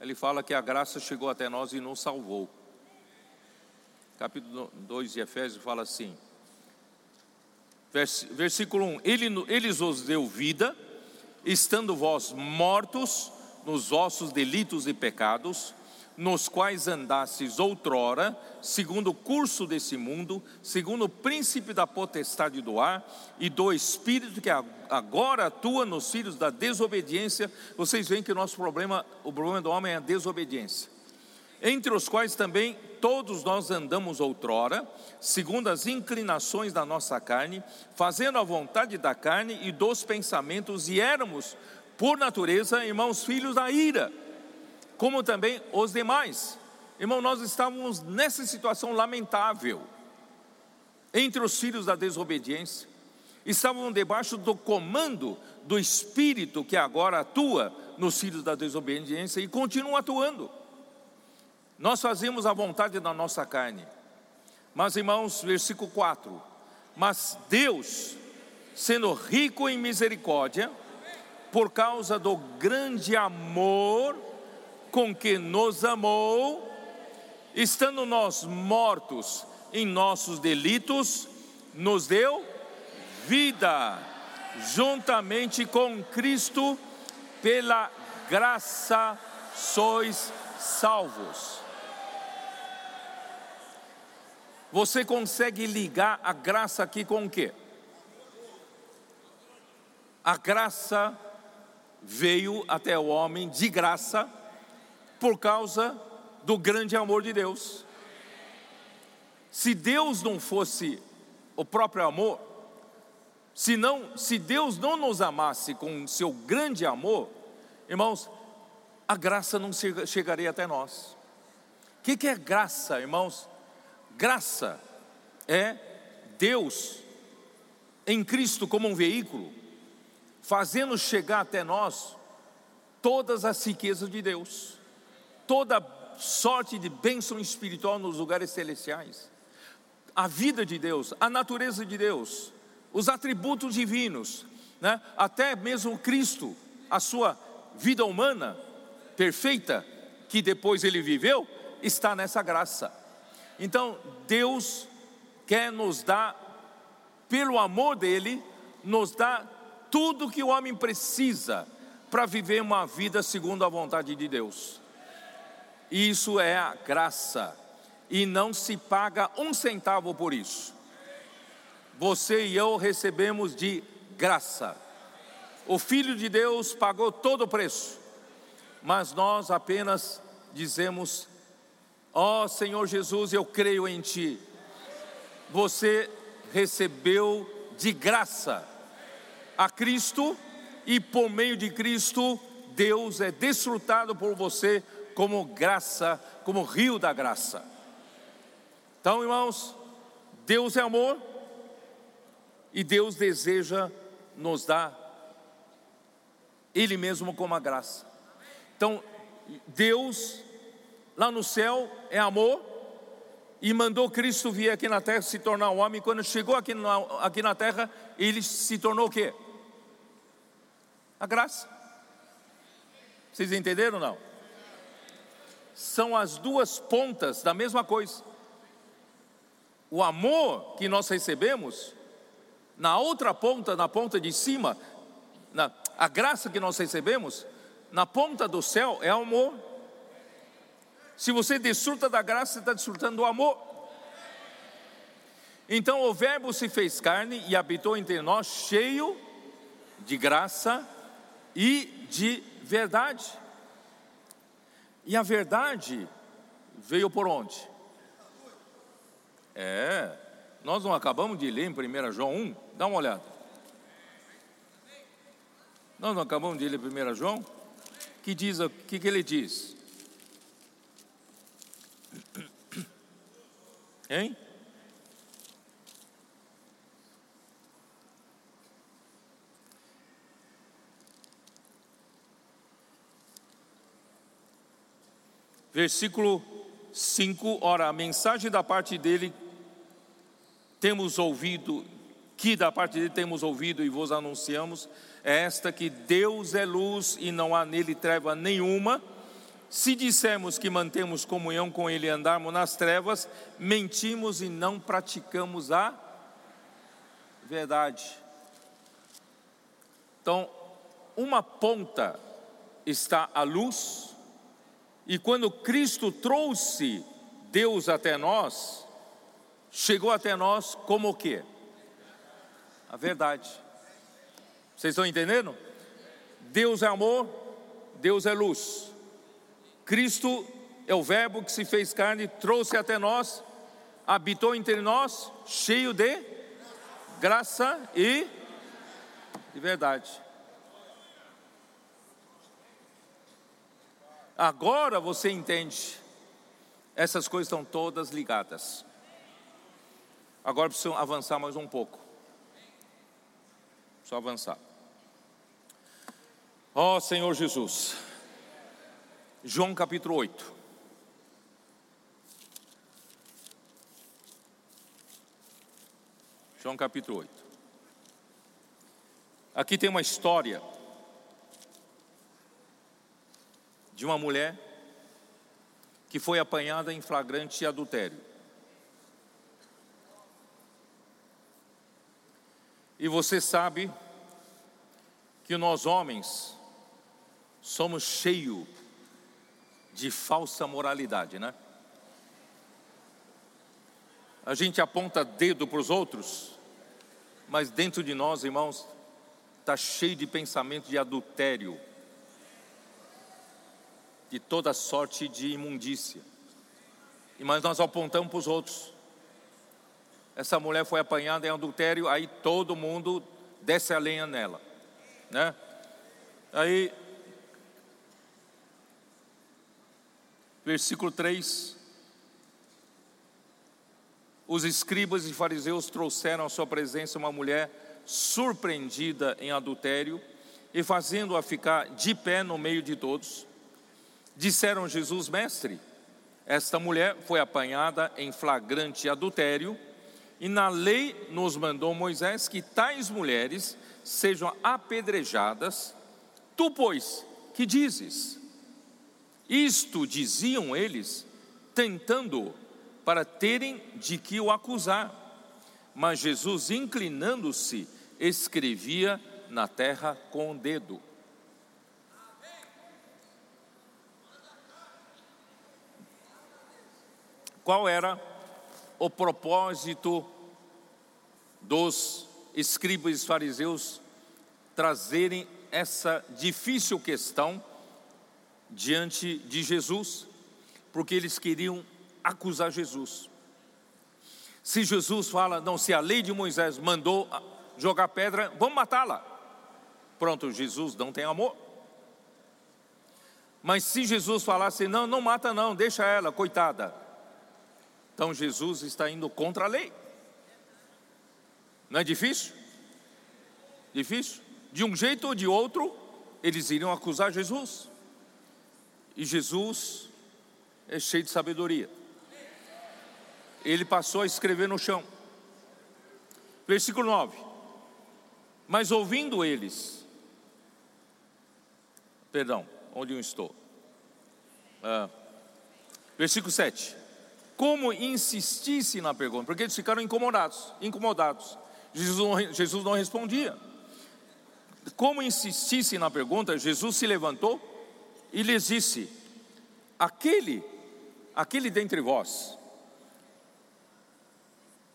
ele fala que a graça chegou até nós e nos salvou. Capítulo 2 de Efésios fala assim: Versículo 1: Ele, ele os deu vida, estando vós mortos nos vossos delitos e pecados, nos quais andastes outrora, segundo o curso desse mundo, segundo o príncipe da potestade do ar e do espírito que agora atua nos filhos da desobediência. Vocês veem que o nosso problema, o problema do homem é a desobediência entre os quais também todos nós andamos outrora, segundo as inclinações da nossa carne, fazendo a vontade da carne e dos pensamentos, e éramos, por natureza, irmãos filhos da ira, como também os demais. Irmão, nós estávamos nessa situação lamentável, entre os filhos da desobediência, estavam debaixo do comando do Espírito que agora atua nos filhos da desobediência e continua atuando. Nós fazemos a vontade da nossa carne. Mas, irmãos, versículo 4: Mas Deus, sendo rico em misericórdia, por causa do grande amor com que nos amou, estando nós mortos em nossos delitos, nos deu vida, juntamente com Cristo, pela graça sois salvos. Você consegue ligar a graça aqui com o quê? A graça veio até o homem de graça por causa do grande amor de Deus. Se Deus não fosse o próprio amor, se não, se Deus não nos amasse com seu grande amor, irmãos, a graça não chegaria até nós. O que, que é graça, irmãos? Graça é Deus em Cristo como um veículo, fazendo chegar até nós todas as riquezas de Deus, toda sorte de bênção espiritual nos lugares celestiais, a vida de Deus, a natureza de Deus, os atributos divinos, né? até mesmo Cristo, a sua vida humana perfeita, que depois ele viveu, está nessa graça. Então, Deus quer nos dar, pelo amor dele, nos dá tudo que o homem precisa para viver uma vida segundo a vontade de Deus. Isso é a graça, e não se paga um centavo por isso. Você e eu recebemos de graça. O Filho de Deus pagou todo o preço, mas nós apenas dizemos Ó oh, Senhor Jesus, eu creio em Ti. Você recebeu de graça a Cristo e por meio de Cristo, Deus é desfrutado por você como graça, como rio da graça. Então, irmãos, Deus é amor e Deus deseja nos dar Ele mesmo como a graça. Então, Deus lá no céu é amor, e mandou Cristo vir aqui na terra se tornar homem. Quando chegou aqui na, aqui na terra, ele se tornou o quê? A graça. Vocês entenderam ou não? São as duas pontas da mesma coisa. O amor que nós recebemos, na outra ponta, na ponta de cima, na, a graça que nós recebemos, na ponta do céu é amor. Se você desfruta da graça, você está desfrutando do amor. Então o Verbo se fez carne e habitou entre nós, cheio de graça e de verdade. E a verdade veio por onde? É, nós não acabamos de ler em 1 João 1, dá uma olhada. Nós não acabamos de ler 1 João? Que o que, que ele diz? Hein? Versículo 5: Ora, a mensagem da parte dele temos ouvido, que da parte dele temos ouvido e vos anunciamos, é esta que Deus é luz e não há nele treva nenhuma. Se dissermos que mantemos comunhão com Ele e andarmos nas trevas, mentimos e não praticamos a verdade. Então, uma ponta está a luz, e quando Cristo trouxe Deus até nós, chegou até nós como o quê? A verdade. Vocês estão entendendo? Deus é amor, Deus é luz. Cristo é o Verbo que se fez carne, trouxe até nós, habitou entre nós, cheio de graça e de verdade. Agora você entende, essas coisas estão todas ligadas. Agora precisam avançar mais um pouco. Só avançar. Ó oh, Senhor Jesus. João capítulo 8. João capítulo 8. Aqui tem uma história de uma mulher que foi apanhada em flagrante adultério. E você sabe que nós homens somos cheios de falsa moralidade, né? A gente aponta dedo para os outros, mas dentro de nós, irmãos, está cheio de pensamento de adultério, de toda sorte de imundícia. Mas nós apontamos para os outros. Essa mulher foi apanhada em adultério, aí todo mundo desce a lenha nela, né? Aí versículo 3. Os escribas e fariseus trouxeram à sua presença uma mulher surpreendida em adultério e fazendo-a ficar de pé no meio de todos. Disseram Jesus, mestre, esta mulher foi apanhada em flagrante adultério, e na lei nos mandou Moisés que tais mulheres sejam apedrejadas. Tu, pois, que dizes? Isto diziam eles, tentando para terem de que o acusar. Mas Jesus, inclinando-se, escrevia na terra com o dedo. Qual era o propósito dos escribas e fariseus trazerem essa difícil questão diante de Jesus, porque eles queriam acusar Jesus. Se Jesus fala, não, se a lei de Moisés mandou jogar pedra, vamos matá-la. Pronto, Jesus não tem amor. Mas se Jesus falasse, não, não mata não, deixa ela, coitada. Então Jesus está indo contra a lei. Não é difícil? Difícil? De um jeito ou de outro, eles iriam acusar Jesus. E Jesus é cheio de sabedoria. Ele passou a escrever no chão. Versículo 9. Mas ouvindo eles, perdão, onde eu estou. Ah, versículo 7. Como insistisse na pergunta, porque eles ficaram incomodados, incomodados. Jesus não, Jesus não respondia. Como insistisse na pergunta, Jesus se levantou e lhes disse: Aquele, aquele dentre vós,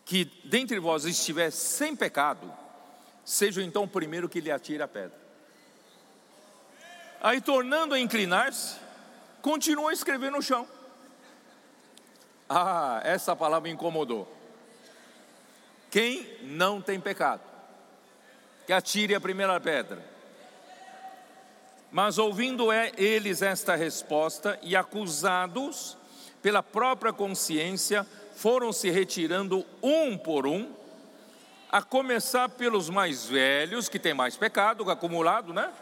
que dentre vós estiver sem pecado, seja então o primeiro que lhe atire a pedra. Aí, tornando a inclinar-se, continuou a escrever no chão. Ah, essa palavra me incomodou. Quem não tem pecado, que atire a primeira pedra. Mas ouvindo é, eles esta resposta e acusados pela própria consciência, foram se retirando um por um, a começar pelos mais velhos, que têm mais pecado acumulado, né?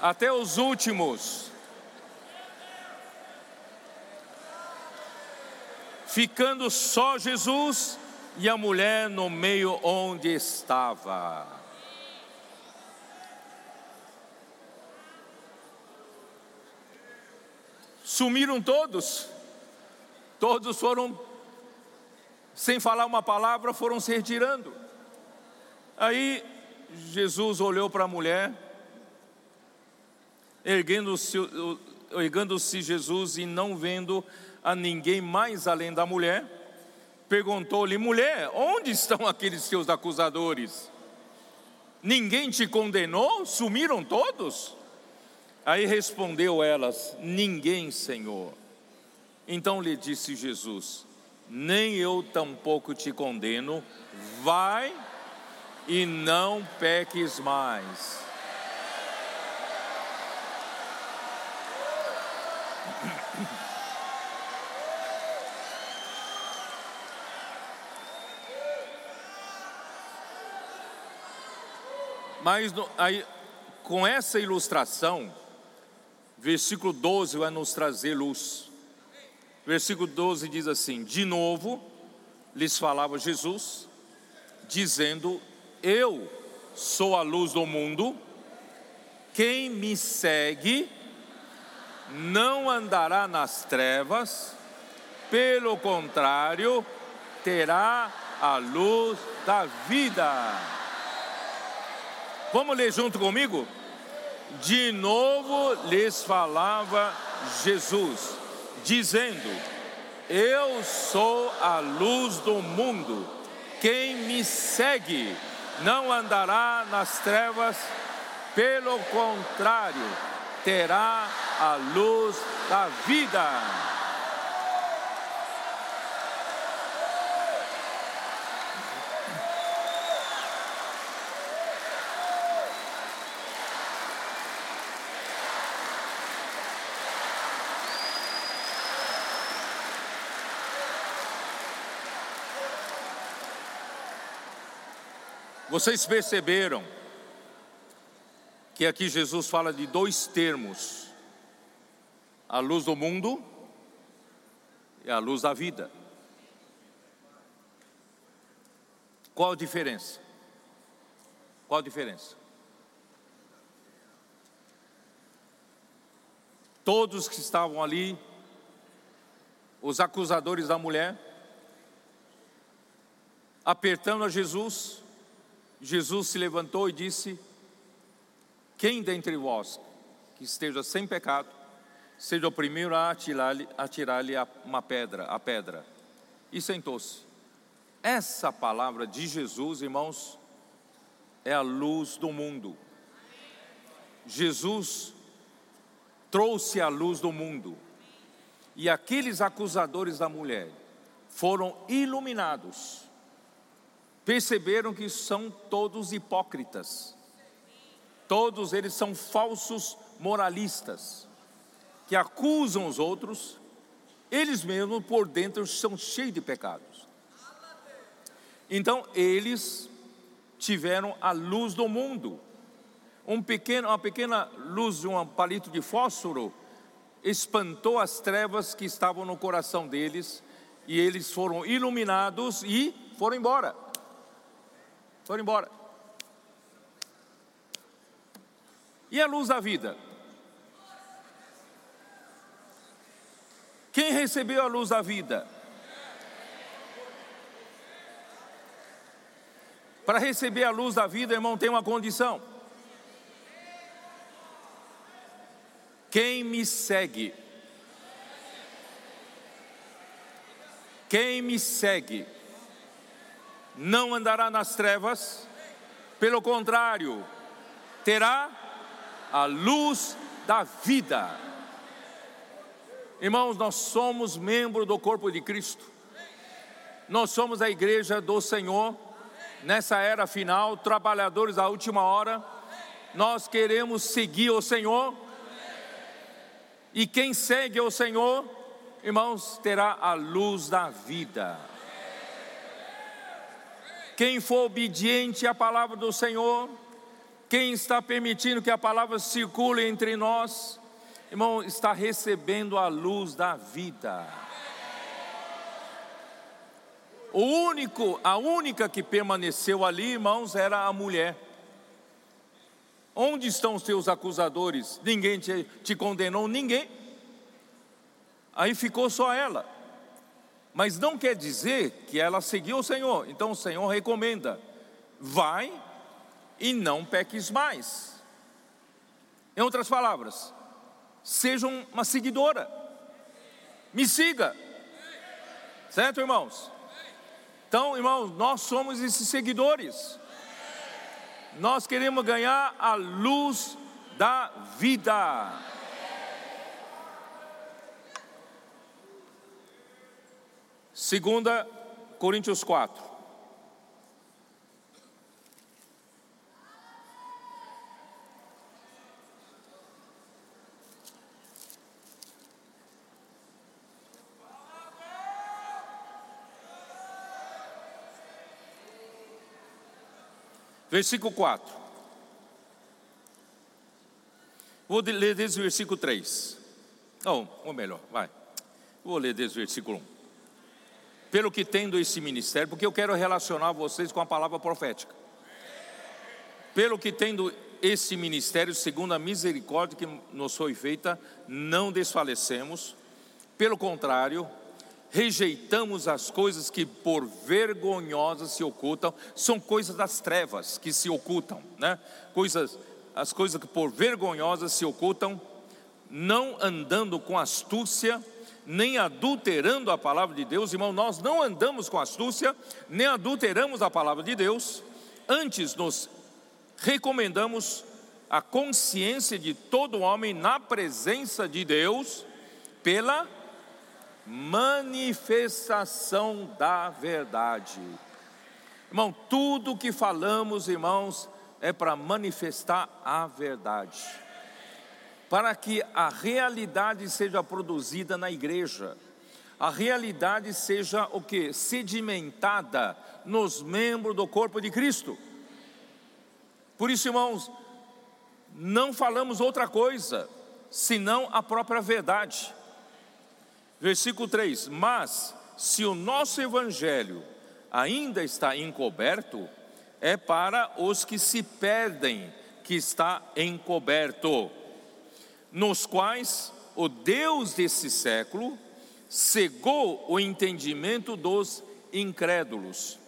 Até os últimos. Ficando só Jesus e a mulher no meio onde estava. Sumiram todos, todos foram, sem falar uma palavra, foram se retirando. Aí Jesus olhou para a mulher, erguendo-se erguendo Jesus e não vendo a ninguém mais além da mulher, perguntou-lhe: mulher, onde estão aqueles seus acusadores? Ninguém te condenou? Sumiram todos? Aí respondeu elas: Ninguém, Senhor. Então lhe disse Jesus: Nem eu tampouco te condeno, vai e não peques mais. Mas aí, com essa ilustração, versículo 12 vai nos trazer luz. Versículo 12 diz assim: De novo lhes falava Jesus, dizendo: Eu sou a luz do mundo, quem me segue não andará nas trevas, pelo contrário, terá a luz da vida. Vamos ler junto comigo? De novo lhes falava Jesus, dizendo: Eu sou a luz do mundo. Quem me segue não andará nas trevas, pelo contrário, terá a luz da vida. Vocês perceberam que aqui Jesus fala de dois termos: a luz do mundo e a luz da vida. Qual a diferença? Qual a diferença? Todos que estavam ali, os acusadores da mulher, apertando a Jesus, Jesus se levantou e disse: Quem dentre vós que esteja sem pecado, seja o primeiro a atirar-lhe atirar uma pedra, a pedra. E sentou-se. Essa palavra de Jesus, irmãos, é a luz do mundo. Jesus trouxe a luz do mundo. E aqueles acusadores da mulher foram iluminados perceberam que são todos hipócritas, todos eles são falsos moralistas, que acusam os outros, eles mesmos por dentro são cheios de pecados. Então eles tiveram a luz do mundo, um pequeno, uma pequena luz de um palito de fósforo espantou as trevas que estavam no coração deles e eles foram iluminados e foram embora. Foram embora. E a luz da vida? Quem recebeu a luz da vida? Para receber a luz da vida, irmão, tem uma condição. Quem me segue? Quem me segue não andará nas trevas, pelo contrário, terá a luz da vida. Irmãos, nós somos membro do corpo de Cristo. Nós somos a igreja do Senhor. Nessa era final, trabalhadores da última hora, nós queremos seguir o Senhor. E quem segue o Senhor, irmãos, terá a luz da vida. Quem for obediente à palavra do Senhor, quem está permitindo que a palavra circule entre nós, irmão, está recebendo a luz da vida. O único, a única que permaneceu ali, irmãos, era a mulher. Onde estão os teus acusadores? Ninguém te, te condenou, ninguém. Aí ficou só ela. Mas não quer dizer que ela seguiu o Senhor. Então o Senhor recomenda: vai e não peques mais. Em outras palavras, seja uma seguidora. Me siga. Certo, irmãos? Então, irmãos, nós somos esses seguidores. Nós queremos ganhar a luz da vida. Segunda Coríntios 4. Versículo 4. Vou ler desde o versículo 3. Não, ou melhor, vai. Vou ler desde o versículo 1. Pelo que tendo esse ministério, porque eu quero relacionar vocês com a palavra profética. Pelo que tendo esse ministério, segundo a misericórdia que nos foi feita, não desfalecemos. Pelo contrário, rejeitamos as coisas que por vergonhosas se ocultam, são coisas das trevas que se ocultam, né? Coisas, as coisas que por vergonhosas se ocultam, não andando com astúcia, nem adulterando a palavra de Deus, irmão, nós não andamos com astúcia, nem adulteramos a palavra de Deus, antes nos recomendamos a consciência de todo homem na presença de Deus pela manifestação da verdade. Irmão, tudo que falamos, irmãos, é para manifestar a verdade. Para que a realidade seja produzida na igreja. A realidade seja o que? Sedimentada nos membros do corpo de Cristo. Por isso, irmãos, não falamos outra coisa senão a própria verdade. Versículo 3: Mas se o nosso evangelho ainda está encoberto, é para os que se perdem que está encoberto, nos quais o Deus desse século cegou o entendimento dos incrédulos,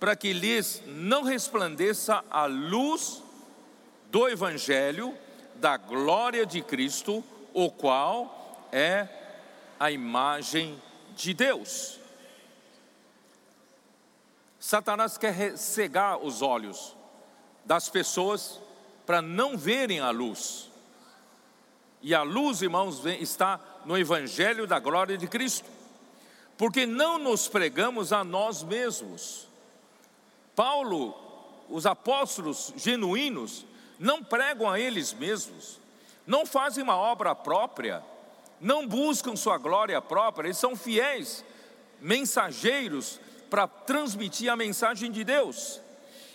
para que lhes não resplandeça a luz do evangelho da glória de Cristo, o qual é a imagem de Deus. Satanás quer cegar os olhos das pessoas para não verem a luz. E a luz, irmãos, está no Evangelho da glória de Cristo, porque não nos pregamos a nós mesmos. Paulo, os apóstolos genuínos, não pregam a eles mesmos, não fazem uma obra própria, não buscam sua glória própria, eles são fiéis mensageiros para transmitir a mensagem de Deus.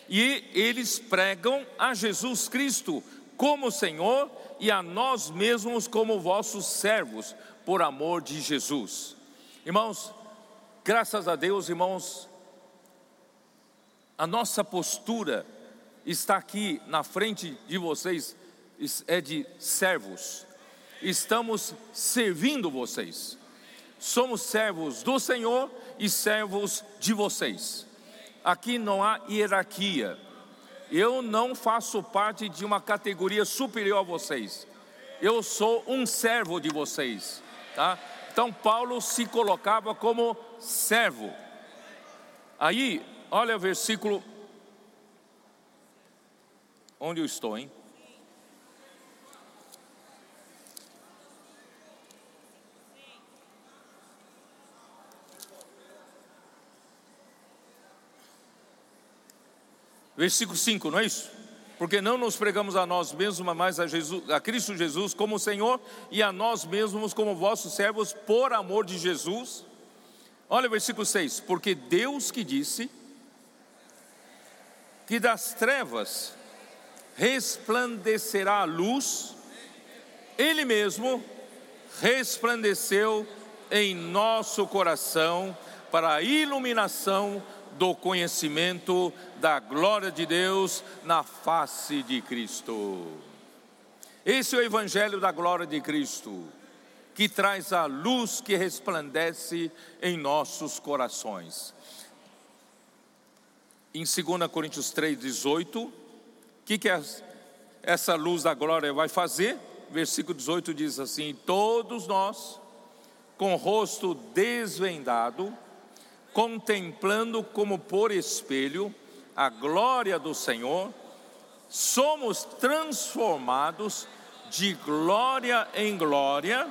E eles pregam a Jesus Cristo como Senhor e a nós mesmos como vossos servos, por amor de Jesus. Irmãos, graças a Deus, irmãos, a nossa postura está aqui na frente de vocês é de servos. Estamos servindo vocês. Somos servos do Senhor e servos de vocês. Aqui não há hierarquia. Eu não faço parte de uma categoria superior a vocês. Eu sou um servo de vocês, tá? Então Paulo se colocava como servo. Aí, olha o versículo onde eu estou, hein? Versículo 5, não é isso? Porque não nos pregamos a nós mesmos, mas a, Jesus, a Cristo Jesus como Senhor e a nós mesmos como vossos servos por amor de Jesus. Olha o versículo 6: Porque Deus que disse que das trevas resplandecerá a luz, Ele mesmo resplandeceu em nosso coração para a iluminação do conhecimento da glória de Deus na face de Cristo. Esse é o Evangelho da glória de Cristo, que traz a luz que resplandece em nossos corações. Em 2 Coríntios 3,18, o que, que essa luz da glória vai fazer? Versículo 18 diz assim: Todos nós, com o rosto desvendado, contemplando como por espelho a glória do Senhor, somos transformados de glória em glória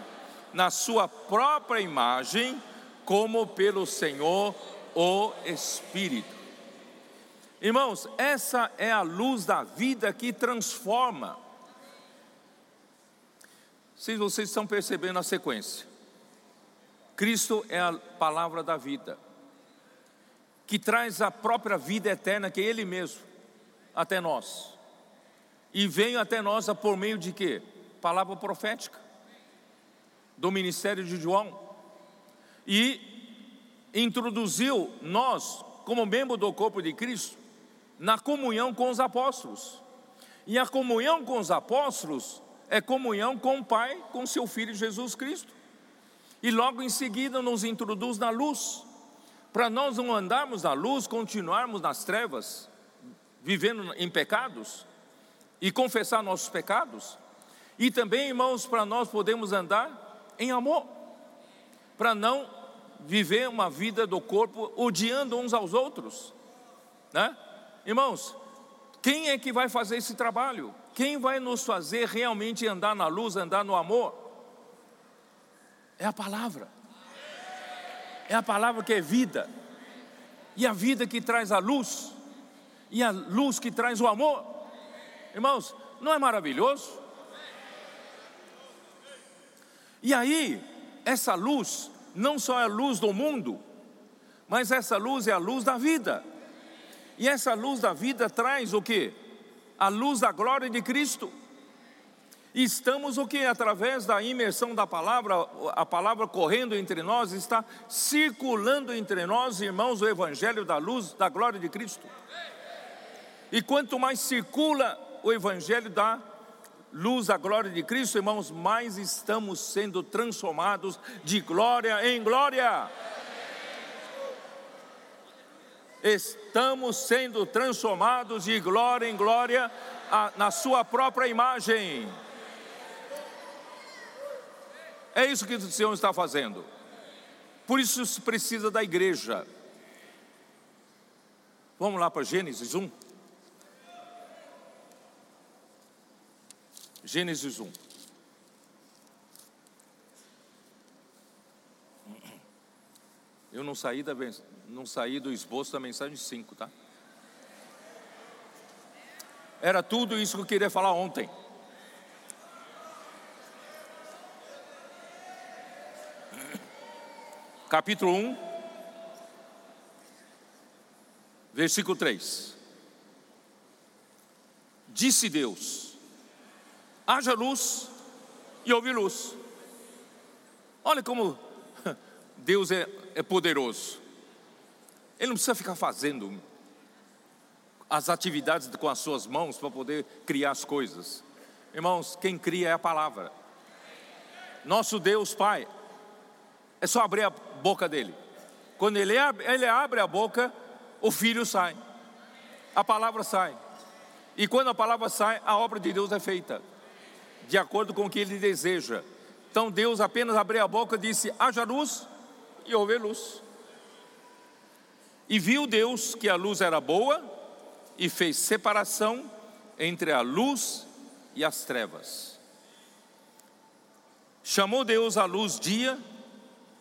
na Sua própria imagem, como pelo Senhor o Espírito. Irmãos, essa é a luz da vida que transforma. Se vocês estão percebendo a sequência, Cristo é a palavra da vida que traz a própria vida eterna, que é Ele mesmo, até nós. E veio até nós por meio de quê? Palavra profética, do ministério de João. E introduziu nós, como membro do corpo de Cristo, na comunhão com os apóstolos. E a comunhão com os apóstolos é comunhão com o Pai, com seu Filho Jesus Cristo. E logo em seguida nos introduz na luz para nós não andarmos na luz, continuarmos nas trevas, vivendo em pecados e confessar nossos pecados, e também, irmãos, para nós podermos andar em amor, para não viver uma vida do corpo odiando uns aos outros, né? Irmãos, quem é que vai fazer esse trabalho? Quem vai nos fazer realmente andar na luz, andar no amor? É a palavra é a palavra que é vida, e a vida que traz a luz, e a luz que traz o amor. Irmãos, não é maravilhoso? E aí, essa luz não só é a luz do mundo, mas essa luz é a luz da vida. E essa luz da vida traz o que? A luz da glória de Cristo. Estamos o que? Através da imersão da palavra, a palavra correndo entre nós, está circulando entre nós, irmãos, o Evangelho da luz, da glória de Cristo. E quanto mais circula o Evangelho da luz, da glória de Cristo, irmãos, mais estamos sendo transformados de glória em glória. Estamos sendo transformados de glória em glória na Sua própria imagem. É isso que o Senhor está fazendo. Por isso se precisa da igreja. Vamos lá para Gênesis 1. Gênesis 1. Eu não saí, da, não saí do esboço da mensagem 5, tá? Era tudo isso que eu queria falar ontem. Capítulo 1, versículo 3. Disse Deus: haja luz e houve luz. Olha como Deus é, é poderoso. Ele não precisa ficar fazendo as atividades com as suas mãos para poder criar as coisas. Irmãos, quem cria é a palavra. Nosso Deus Pai, é só abrir a boca dele. Quando ele abre, ele abre a boca, o filho sai, a palavra sai. E quando a palavra sai, a obra de Deus é feita, de acordo com o que ele deseja. Então Deus apenas abriu a boca e disse: haja luz, e houve luz. E viu Deus que a luz era boa, e fez separação entre a luz e as trevas. Chamou Deus a luz dia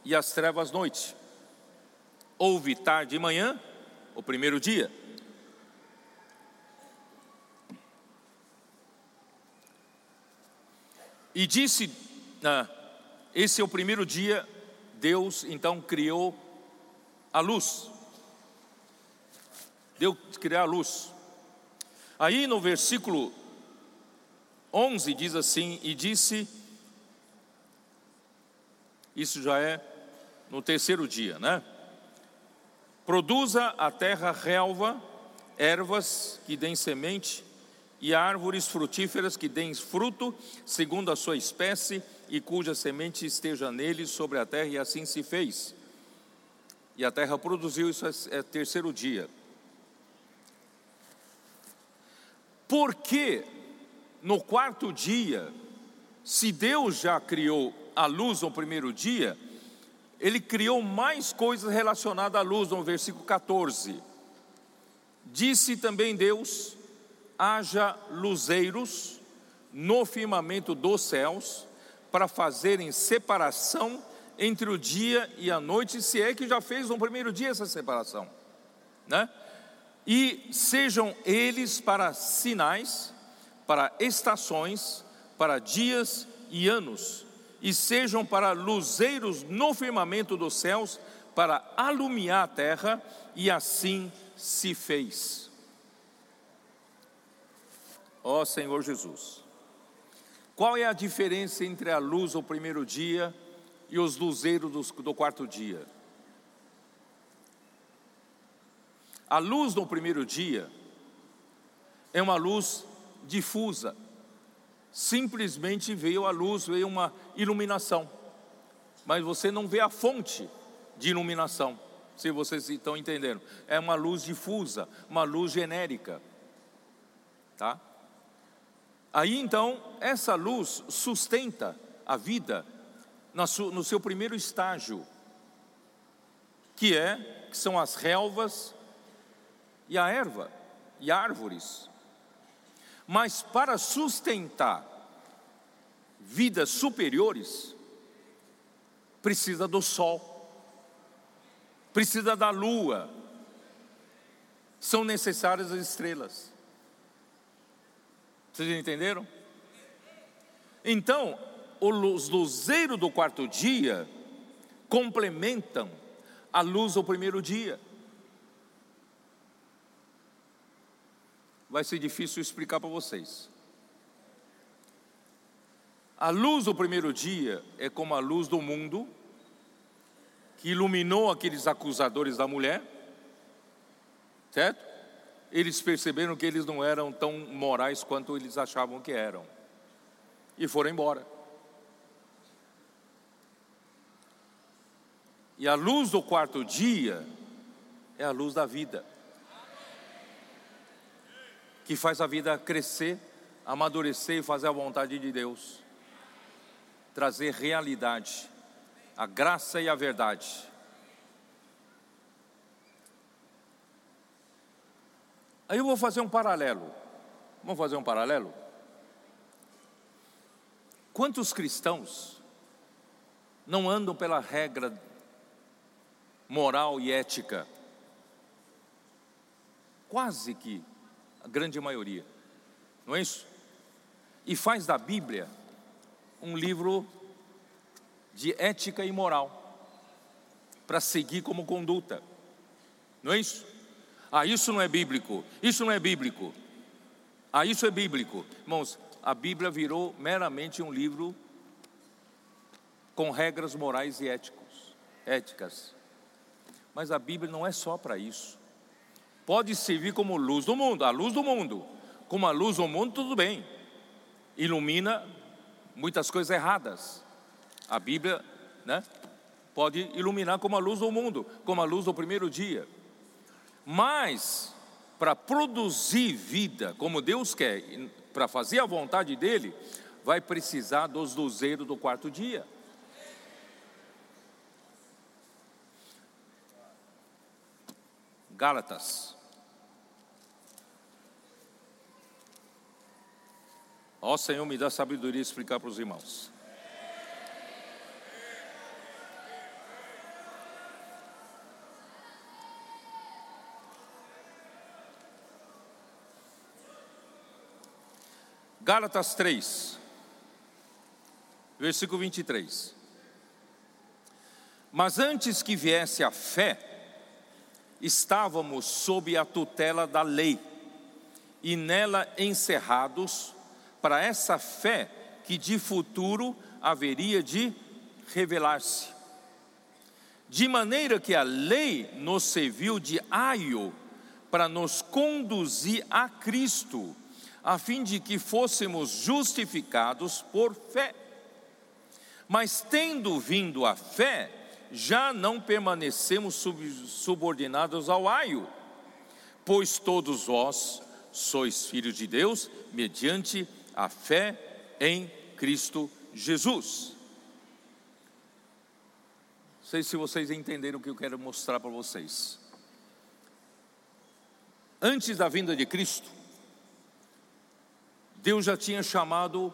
e as trevas noite. Houve tarde e manhã, o primeiro dia. E disse: ah, Esse é o primeiro dia, Deus então criou a luz. Deus criou a luz. Aí no versículo 11 diz assim: E disse, isso já é no terceiro dia, né? Produza a terra relva, ervas que deem semente, e árvores frutíferas que deem fruto, segundo a sua espécie, e cuja semente esteja nele sobre a terra, e assim se fez. E a terra produziu, isso é, é terceiro dia. Porque no quarto dia, se Deus já criou a luz no primeiro dia, ele criou mais coisas relacionadas à luz, no versículo 14. Disse também Deus: haja luzeiros no firmamento dos céus, para fazerem separação entre o dia e a noite, se é que já fez no primeiro dia essa separação, né? E sejam eles para sinais, para estações, para dias e anos, e sejam para luzeiros no firmamento dos céus, para alumiar a terra, e assim se fez. Ó Senhor Jesus, qual é a diferença entre a luz do primeiro dia e os luzeiros do quarto dia? A luz do primeiro dia é uma luz difusa, simplesmente veio a luz, veio uma iluminação, mas você não vê a fonte de iluminação, se vocês estão entendendo. É uma luz difusa, uma luz genérica, tá? Aí então, essa luz sustenta a vida no seu primeiro estágio, que é que são as relvas e a erva e árvores. Mas para sustentar vidas superiores, precisa do sol, precisa da lua, são necessárias as estrelas. Vocês entenderam? Então, os luzeiros do quarto dia complementam a luz do primeiro dia. Vai ser difícil explicar para vocês. A luz do primeiro dia é como a luz do mundo, que iluminou aqueles acusadores da mulher, certo? Eles perceberam que eles não eram tão morais quanto eles achavam que eram, e foram embora. E a luz do quarto dia é a luz da vida que faz a vida crescer, amadurecer e fazer a vontade de Deus, trazer realidade, a graça e a verdade. Aí eu vou fazer um paralelo. Vamos fazer um paralelo? Quantos cristãos não andam pela regra moral e ética? Quase que a grande maioria, não é isso? E faz da Bíblia um livro de ética e moral para seguir como conduta, não é isso? Ah, isso não é bíblico, isso não é bíblico, ah, isso é bíblico, irmãos. A Bíblia virou meramente um livro com regras morais e éticos, éticas. Mas a Bíblia não é só para isso pode servir como luz do mundo, a luz do mundo. Como a luz do mundo, tudo bem. ilumina muitas coisas erradas. A Bíblia, né, pode iluminar como a luz do mundo, como a luz do primeiro dia. Mas para produzir vida como Deus quer, para fazer a vontade dele, vai precisar dos luzeiros do quarto dia. Gálatas. Ó Senhor, me dá sabedoria explicar para os irmãos. Gálatas 3, versículo 23. Mas antes que viesse a fé, estávamos sob a tutela da lei, e nela encerrados para essa fé que de futuro haveria de revelar-se. De maneira que a lei nos serviu de aio para nos conduzir a Cristo a fim de que fôssemos justificados por fé. Mas tendo vindo a fé, já não permanecemos subordinados ao aio, pois todos vós sois filhos de Deus mediante a fé em Cristo Jesus. Não sei se vocês entenderam o que eu quero mostrar para vocês. Antes da vinda de Cristo, Deus já tinha chamado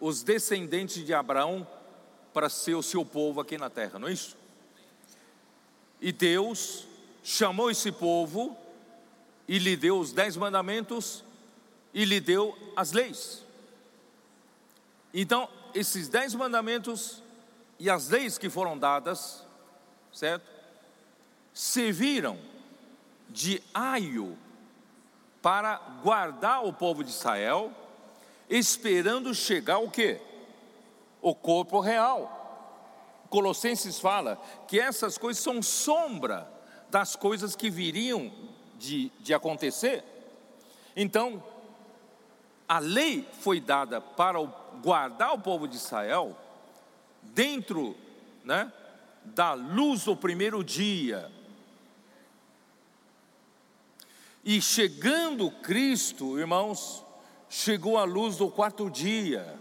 os descendentes de Abraão para ser o seu povo aqui na terra, não é isso? E Deus chamou esse povo e lhe deu os dez mandamentos e lhe deu as leis. Então, esses dez mandamentos e as leis que foram dadas, certo? Serviram de aio para guardar o povo de Israel esperando chegar o quê? O corpo real. Colossenses fala que essas coisas são sombra das coisas que viriam de, de acontecer. Então, a lei foi dada para guardar o povo de Israel dentro né, da luz do primeiro dia. E chegando Cristo, irmãos, chegou a luz do quarto dia.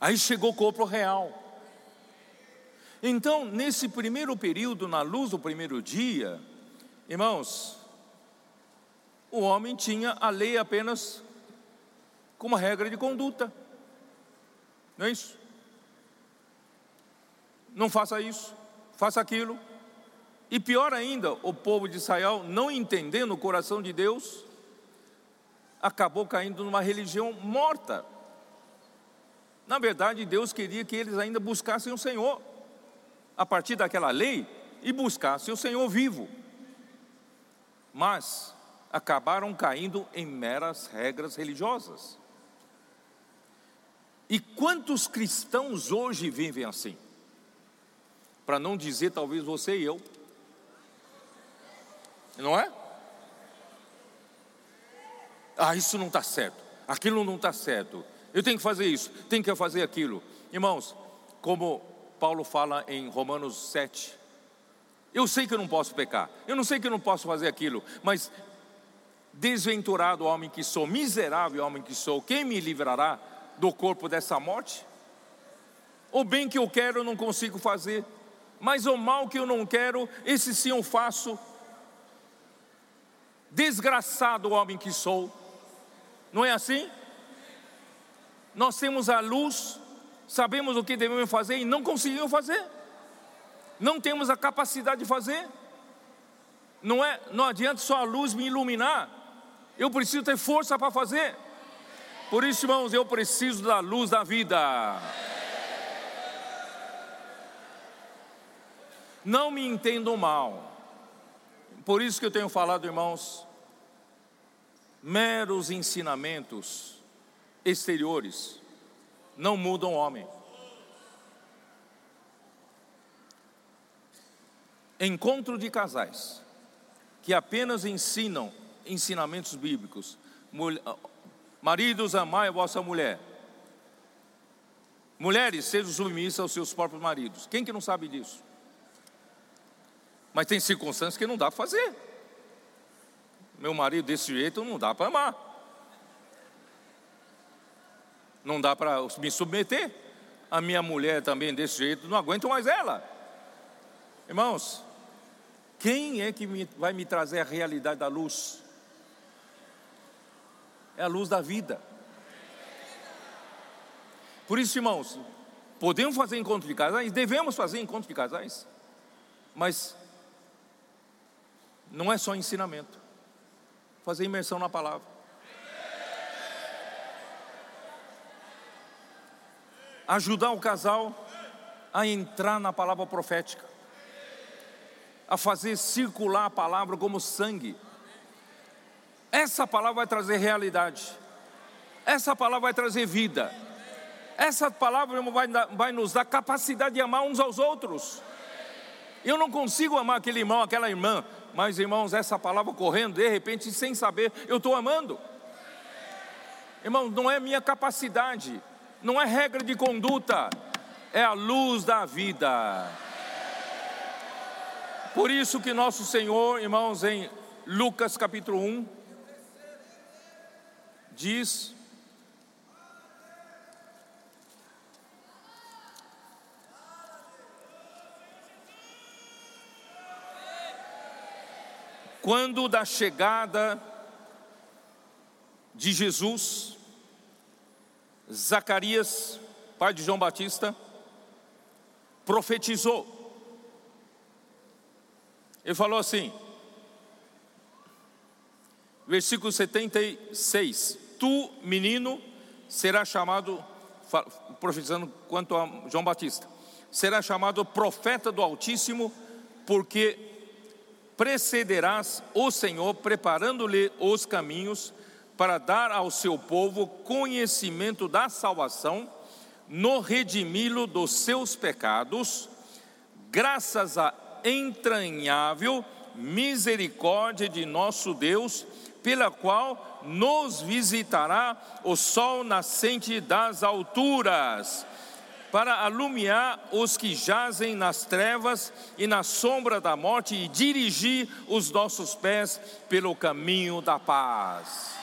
Aí chegou o corpo real. Então, nesse primeiro período, na luz do primeiro dia, irmãos, o homem tinha a lei apenas como regra de conduta, não é isso? não faça isso, faça aquilo. E pior ainda, o povo de Israel, não entendendo o coração de Deus, acabou caindo numa religião morta. Na verdade, Deus queria que eles ainda buscassem o Senhor, a partir daquela lei, e buscassem o Senhor vivo. Mas acabaram caindo em meras regras religiosas. E quantos cristãos hoje vivem assim? para não dizer talvez você e eu. Não é? Ah, isso não está certo, aquilo não está certo, eu tenho que fazer isso, tenho que fazer aquilo. Irmãos, como Paulo fala em Romanos 7, eu sei que eu não posso pecar, eu não sei que eu não posso fazer aquilo, mas desventurado homem que sou, miserável homem que sou, quem me livrará do corpo dessa morte? O bem que eu quero eu não consigo fazer, mas o mal que eu não quero, esse sim eu faço. Desgraçado homem que sou, não é assim? Nós temos a luz, sabemos o que devemos fazer e não conseguimos fazer, não temos a capacidade de fazer. Não é, não adianta só a luz me iluminar, eu preciso ter força para fazer. Por isso, irmãos, eu preciso da luz da vida. Não me entendam mal. Por isso que eu tenho falado, irmãos, meros ensinamentos exteriores não mudam o homem. encontro de casais que apenas ensinam ensinamentos bíblicos. Maridos, amai a vossa mulher. Mulheres, sejam submissas aos seus próprios maridos. Quem que não sabe disso? Mas tem circunstâncias que não dá para fazer. Meu marido desse jeito não dá para amar. Não dá para me submeter. A minha mulher também desse jeito, não aguento mais ela. Irmãos, quem é que me, vai me trazer a realidade da luz? É a luz da vida. Por isso, irmãos, podemos fazer encontro de casais, devemos fazer encontro de casais, mas não é só ensinamento, fazer imersão na palavra. Ajudar o casal a entrar na palavra profética a fazer circular a palavra como sangue. Essa palavra vai trazer realidade, essa palavra vai trazer vida, essa palavra vai, vai nos dar capacidade de amar uns aos outros. Eu não consigo amar aquele irmão, aquela irmã, mas irmãos, essa palavra correndo, de repente, sem saber, eu estou amando. Irmão, não é minha capacidade, não é regra de conduta, é a luz da vida. Por isso que nosso Senhor, irmãos, em Lucas capítulo 1, diz: Quando da chegada de Jesus, Zacarias, pai de João Batista, profetizou. Ele falou assim, versículo 76: Tu, menino, será chamado, profetizando quanto a João Batista, será chamado profeta do Altíssimo, porque precederás o Senhor, preparando-lhe os caminhos, para dar ao seu povo conhecimento da salvação, no redimi-lo dos seus pecados, graças a entranhável misericórdia de nosso Deus, pela qual nos visitará o sol nascente das alturas, para alumiar os que jazem nas trevas e na sombra da morte e dirigir os nossos pés pelo caminho da paz.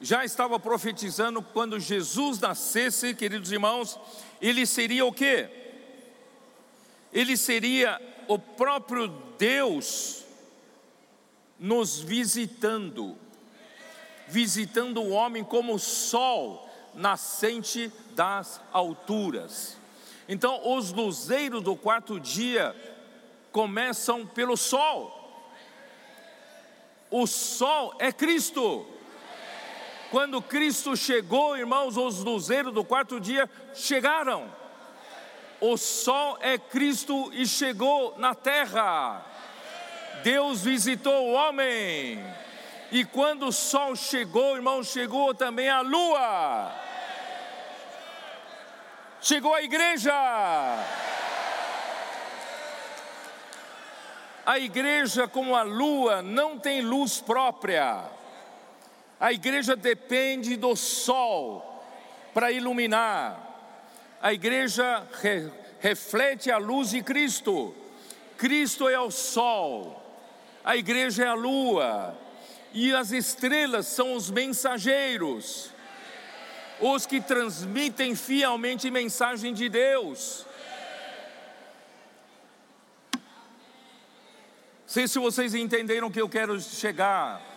Já estava profetizando quando Jesus nascesse, queridos irmãos, ele seria o quê? ele seria o próprio Deus nos visitando, visitando o homem como o sol nascente das alturas. Então, os luzeiros do quarto dia começam pelo sol. O sol é Cristo. Quando Cristo chegou, irmãos, os luzeiros do quarto dia chegaram. O sol é Cristo e chegou na terra. Deus visitou o homem. E quando o sol chegou, irmão, chegou também a lua. Chegou a igreja. A igreja, como a lua, não tem luz própria. A igreja depende do sol para iluminar a igreja re, reflete a luz de Cristo. Cristo é o sol, a igreja é a lua, e as estrelas são os mensageiros, os que transmitem fielmente mensagem de Deus. Sei se vocês entenderam que eu quero chegar.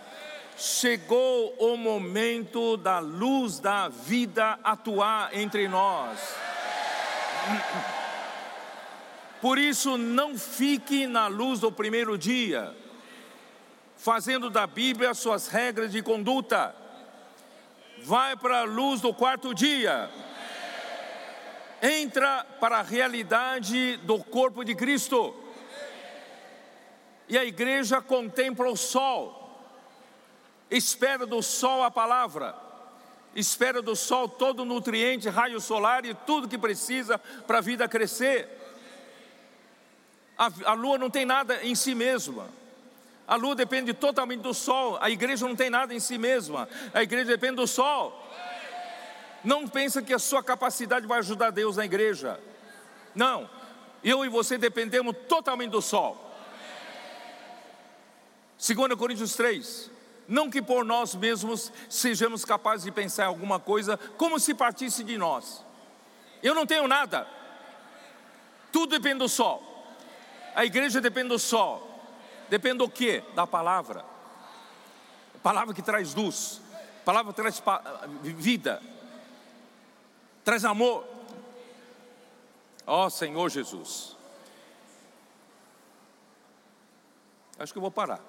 Chegou o momento da luz da vida atuar entre nós. Por isso, não fique na luz do primeiro dia, fazendo da Bíblia suas regras de conduta. Vai para a luz do quarto dia. Entra para a realidade do corpo de Cristo. E a igreja contempla o sol, espera do sol a palavra espera do sol todo o nutriente, raio solar e tudo que precisa para a vida crescer. A, a lua não tem nada em si mesma. A lua depende totalmente do sol. A igreja não tem nada em si mesma. A igreja depende do sol. Não pensa que a sua capacidade vai ajudar Deus na igreja. Não. Eu e você dependemos totalmente do sol. 2 Coríntios 3. Não que por nós mesmos sejamos capazes de pensar em alguma coisa como se partisse de nós. Eu não tenho nada. Tudo depende do sol. A igreja depende do sol. Depende do que? Da palavra. Palavra que traz luz. Palavra que traz vida. Traz amor. Ó oh, Senhor Jesus. Acho que eu vou parar.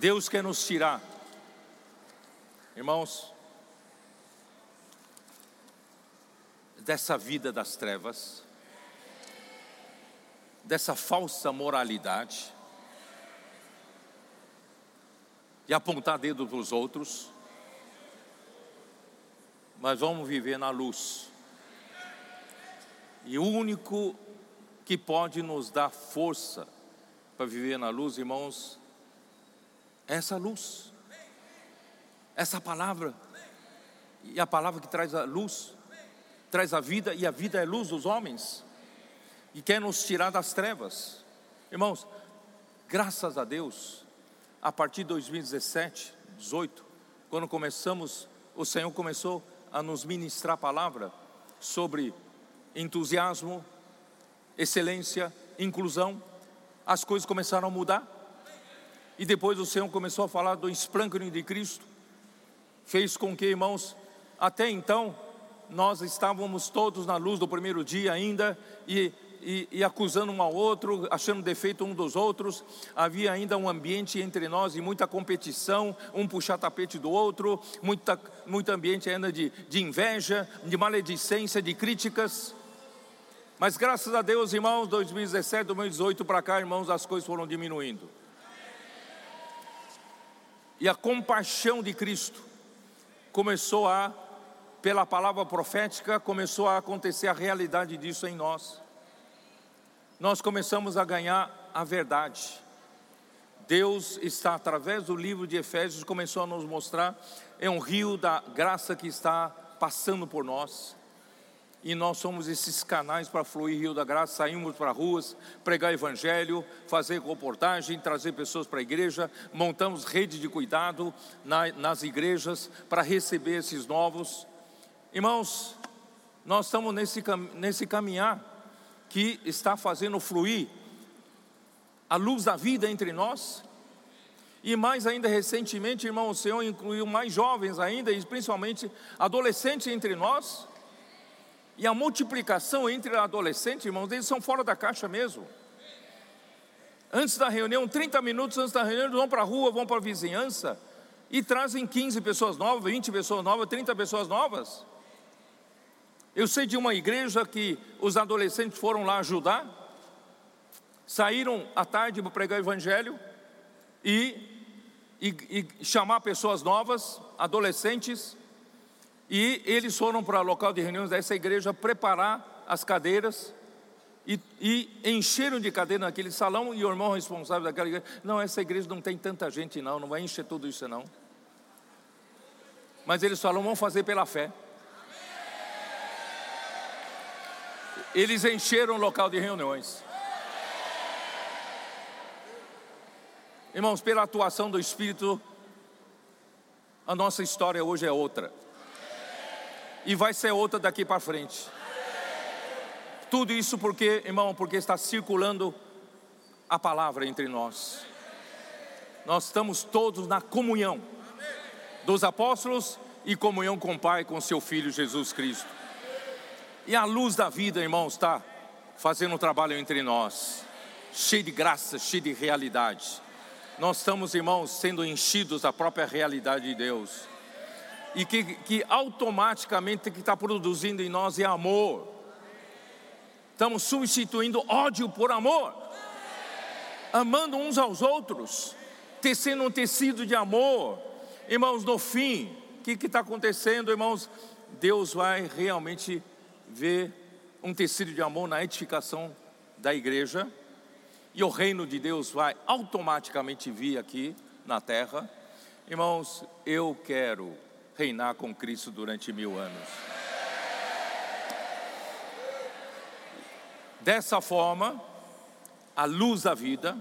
Deus quer nos tirar, irmãos, dessa vida das trevas, dessa falsa moralidade, de apontar dedo para os outros, mas vamos viver na luz. E o único que pode nos dar força para viver na luz, irmãos, essa luz, essa palavra, e a palavra que traz a luz, traz a vida, e a vida é luz dos homens, e quer nos tirar das trevas. Irmãos, graças a Deus, a partir de 2017, 18, quando começamos, o Senhor começou a nos ministrar a palavra sobre entusiasmo, excelência, inclusão, as coisas começaram a mudar. E depois o Senhor começou a falar do esplâncano de Cristo, fez com que, irmãos, até então, nós estávamos todos na luz do primeiro dia ainda, e e, e, acusando um ao outro, achando defeito um dos outros. Havia ainda um ambiente entre nós de muita competição, um puxar tapete do outro, muita, muito ambiente ainda de, de inveja, de maledicência, de críticas. Mas graças a Deus, irmãos, 2017, 2018 para cá, irmãos, as coisas foram diminuindo. E a compaixão de Cristo começou a, pela palavra profética, começou a acontecer a realidade disso em nós nós começamos a ganhar a verdade. Deus está, através do livro de Efésios, começou a nos mostrar, é um rio da graça que está passando por nós. E nós somos esses canais para fluir rio da graça, saímos para ruas, pregar evangelho, fazer reportagem, trazer pessoas para a igreja, montamos rede de cuidado na, nas igrejas para receber esses novos. Irmãos, nós estamos nesse, nesse caminhar que está fazendo fluir a luz da vida entre nós. E mais ainda recentemente, irmão, o Senhor incluiu mais jovens ainda, e principalmente adolescentes entre nós. E a multiplicação entre adolescentes, irmãos, eles são fora da caixa mesmo. Antes da reunião, 30 minutos antes da reunião, eles vão para a rua, vão para a vizinhança e trazem 15 pessoas novas, 20 pessoas novas, 30 pessoas novas. Eu sei de uma igreja que os adolescentes foram lá ajudar, saíram à tarde para pregar o evangelho e, e, e chamar pessoas novas, adolescentes, e eles foram para o local de reuniões dessa igreja preparar as cadeiras e, e, encheram de cadeira naquele salão e o irmão responsável daquela igreja, não, essa igreja não tem tanta gente não, não vai encher tudo isso não. Mas eles falaram, vamos fazer pela fé. eles encheram o local de reuniões. Irmãos, pela atuação do Espírito, a nossa história hoje é outra. E vai ser outra daqui para frente. Tudo isso porque, irmão, porque está circulando a palavra entre nós. Nós estamos todos na comunhão dos apóstolos e comunhão com o Pai, com seu Filho Jesus Cristo. E a luz da vida, irmãos, está fazendo um trabalho entre nós, cheio de graça, cheio de realidade. Nós estamos, irmãos, sendo enchidos da própria realidade de Deus. E que, que automaticamente que está produzindo em nós é amor. Estamos substituindo ódio por amor, amando uns aos outros, tecendo um tecido de amor. Irmãos, no fim, o que está acontecendo, irmãos? Deus vai realmente ver um tecido de amor na edificação da igreja, e o reino de Deus vai automaticamente vir aqui na terra. Irmãos, eu quero reinar com Cristo durante mil anos. Dessa forma, a luz da vida,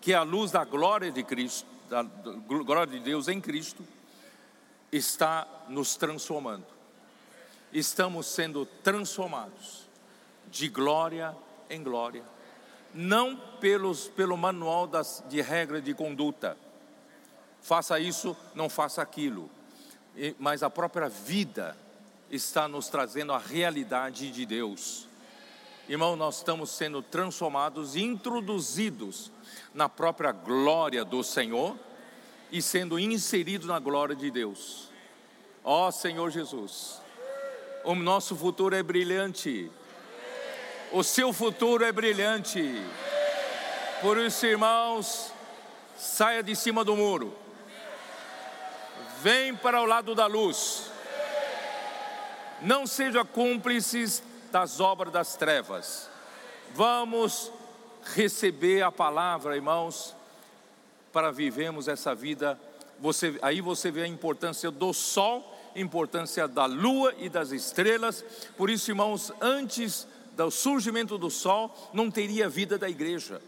que é a luz da glória de Cristo, da glória de Deus em Cristo, está nos transformando. Estamos sendo transformados de glória em glória, não pelos, pelo manual das, de regra de conduta. Faça isso, não faça aquilo, mas a própria vida está nos trazendo a realidade de Deus. Irmão, nós estamos sendo transformados, introduzidos na própria glória do Senhor e sendo inseridos na glória de Deus. Ó Senhor Jesus, o nosso futuro é brilhante. O seu futuro é brilhante. Por isso, irmãos, saia de cima do muro. Vem para o lado da luz. Não seja cúmplices das obras das trevas. Vamos receber a palavra, irmãos, para vivermos essa vida. Você, aí você vê a importância do sol, importância da lua e das estrelas. Por isso, irmãos, antes do surgimento do sol, não teria vida da igreja.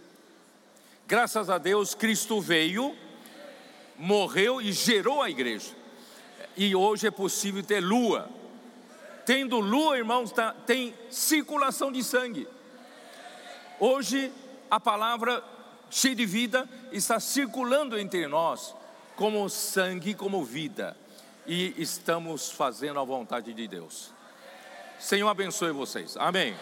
Graças a Deus, Cristo veio, morreu e gerou a igreja. E hoje é possível ter lua. Tendo lua, irmãos, tá, tem circulação de sangue. Hoje a palavra cheia de vida está circulando entre nós como sangue, como vida. E estamos fazendo a vontade de Deus. Senhor abençoe vocês. Amém.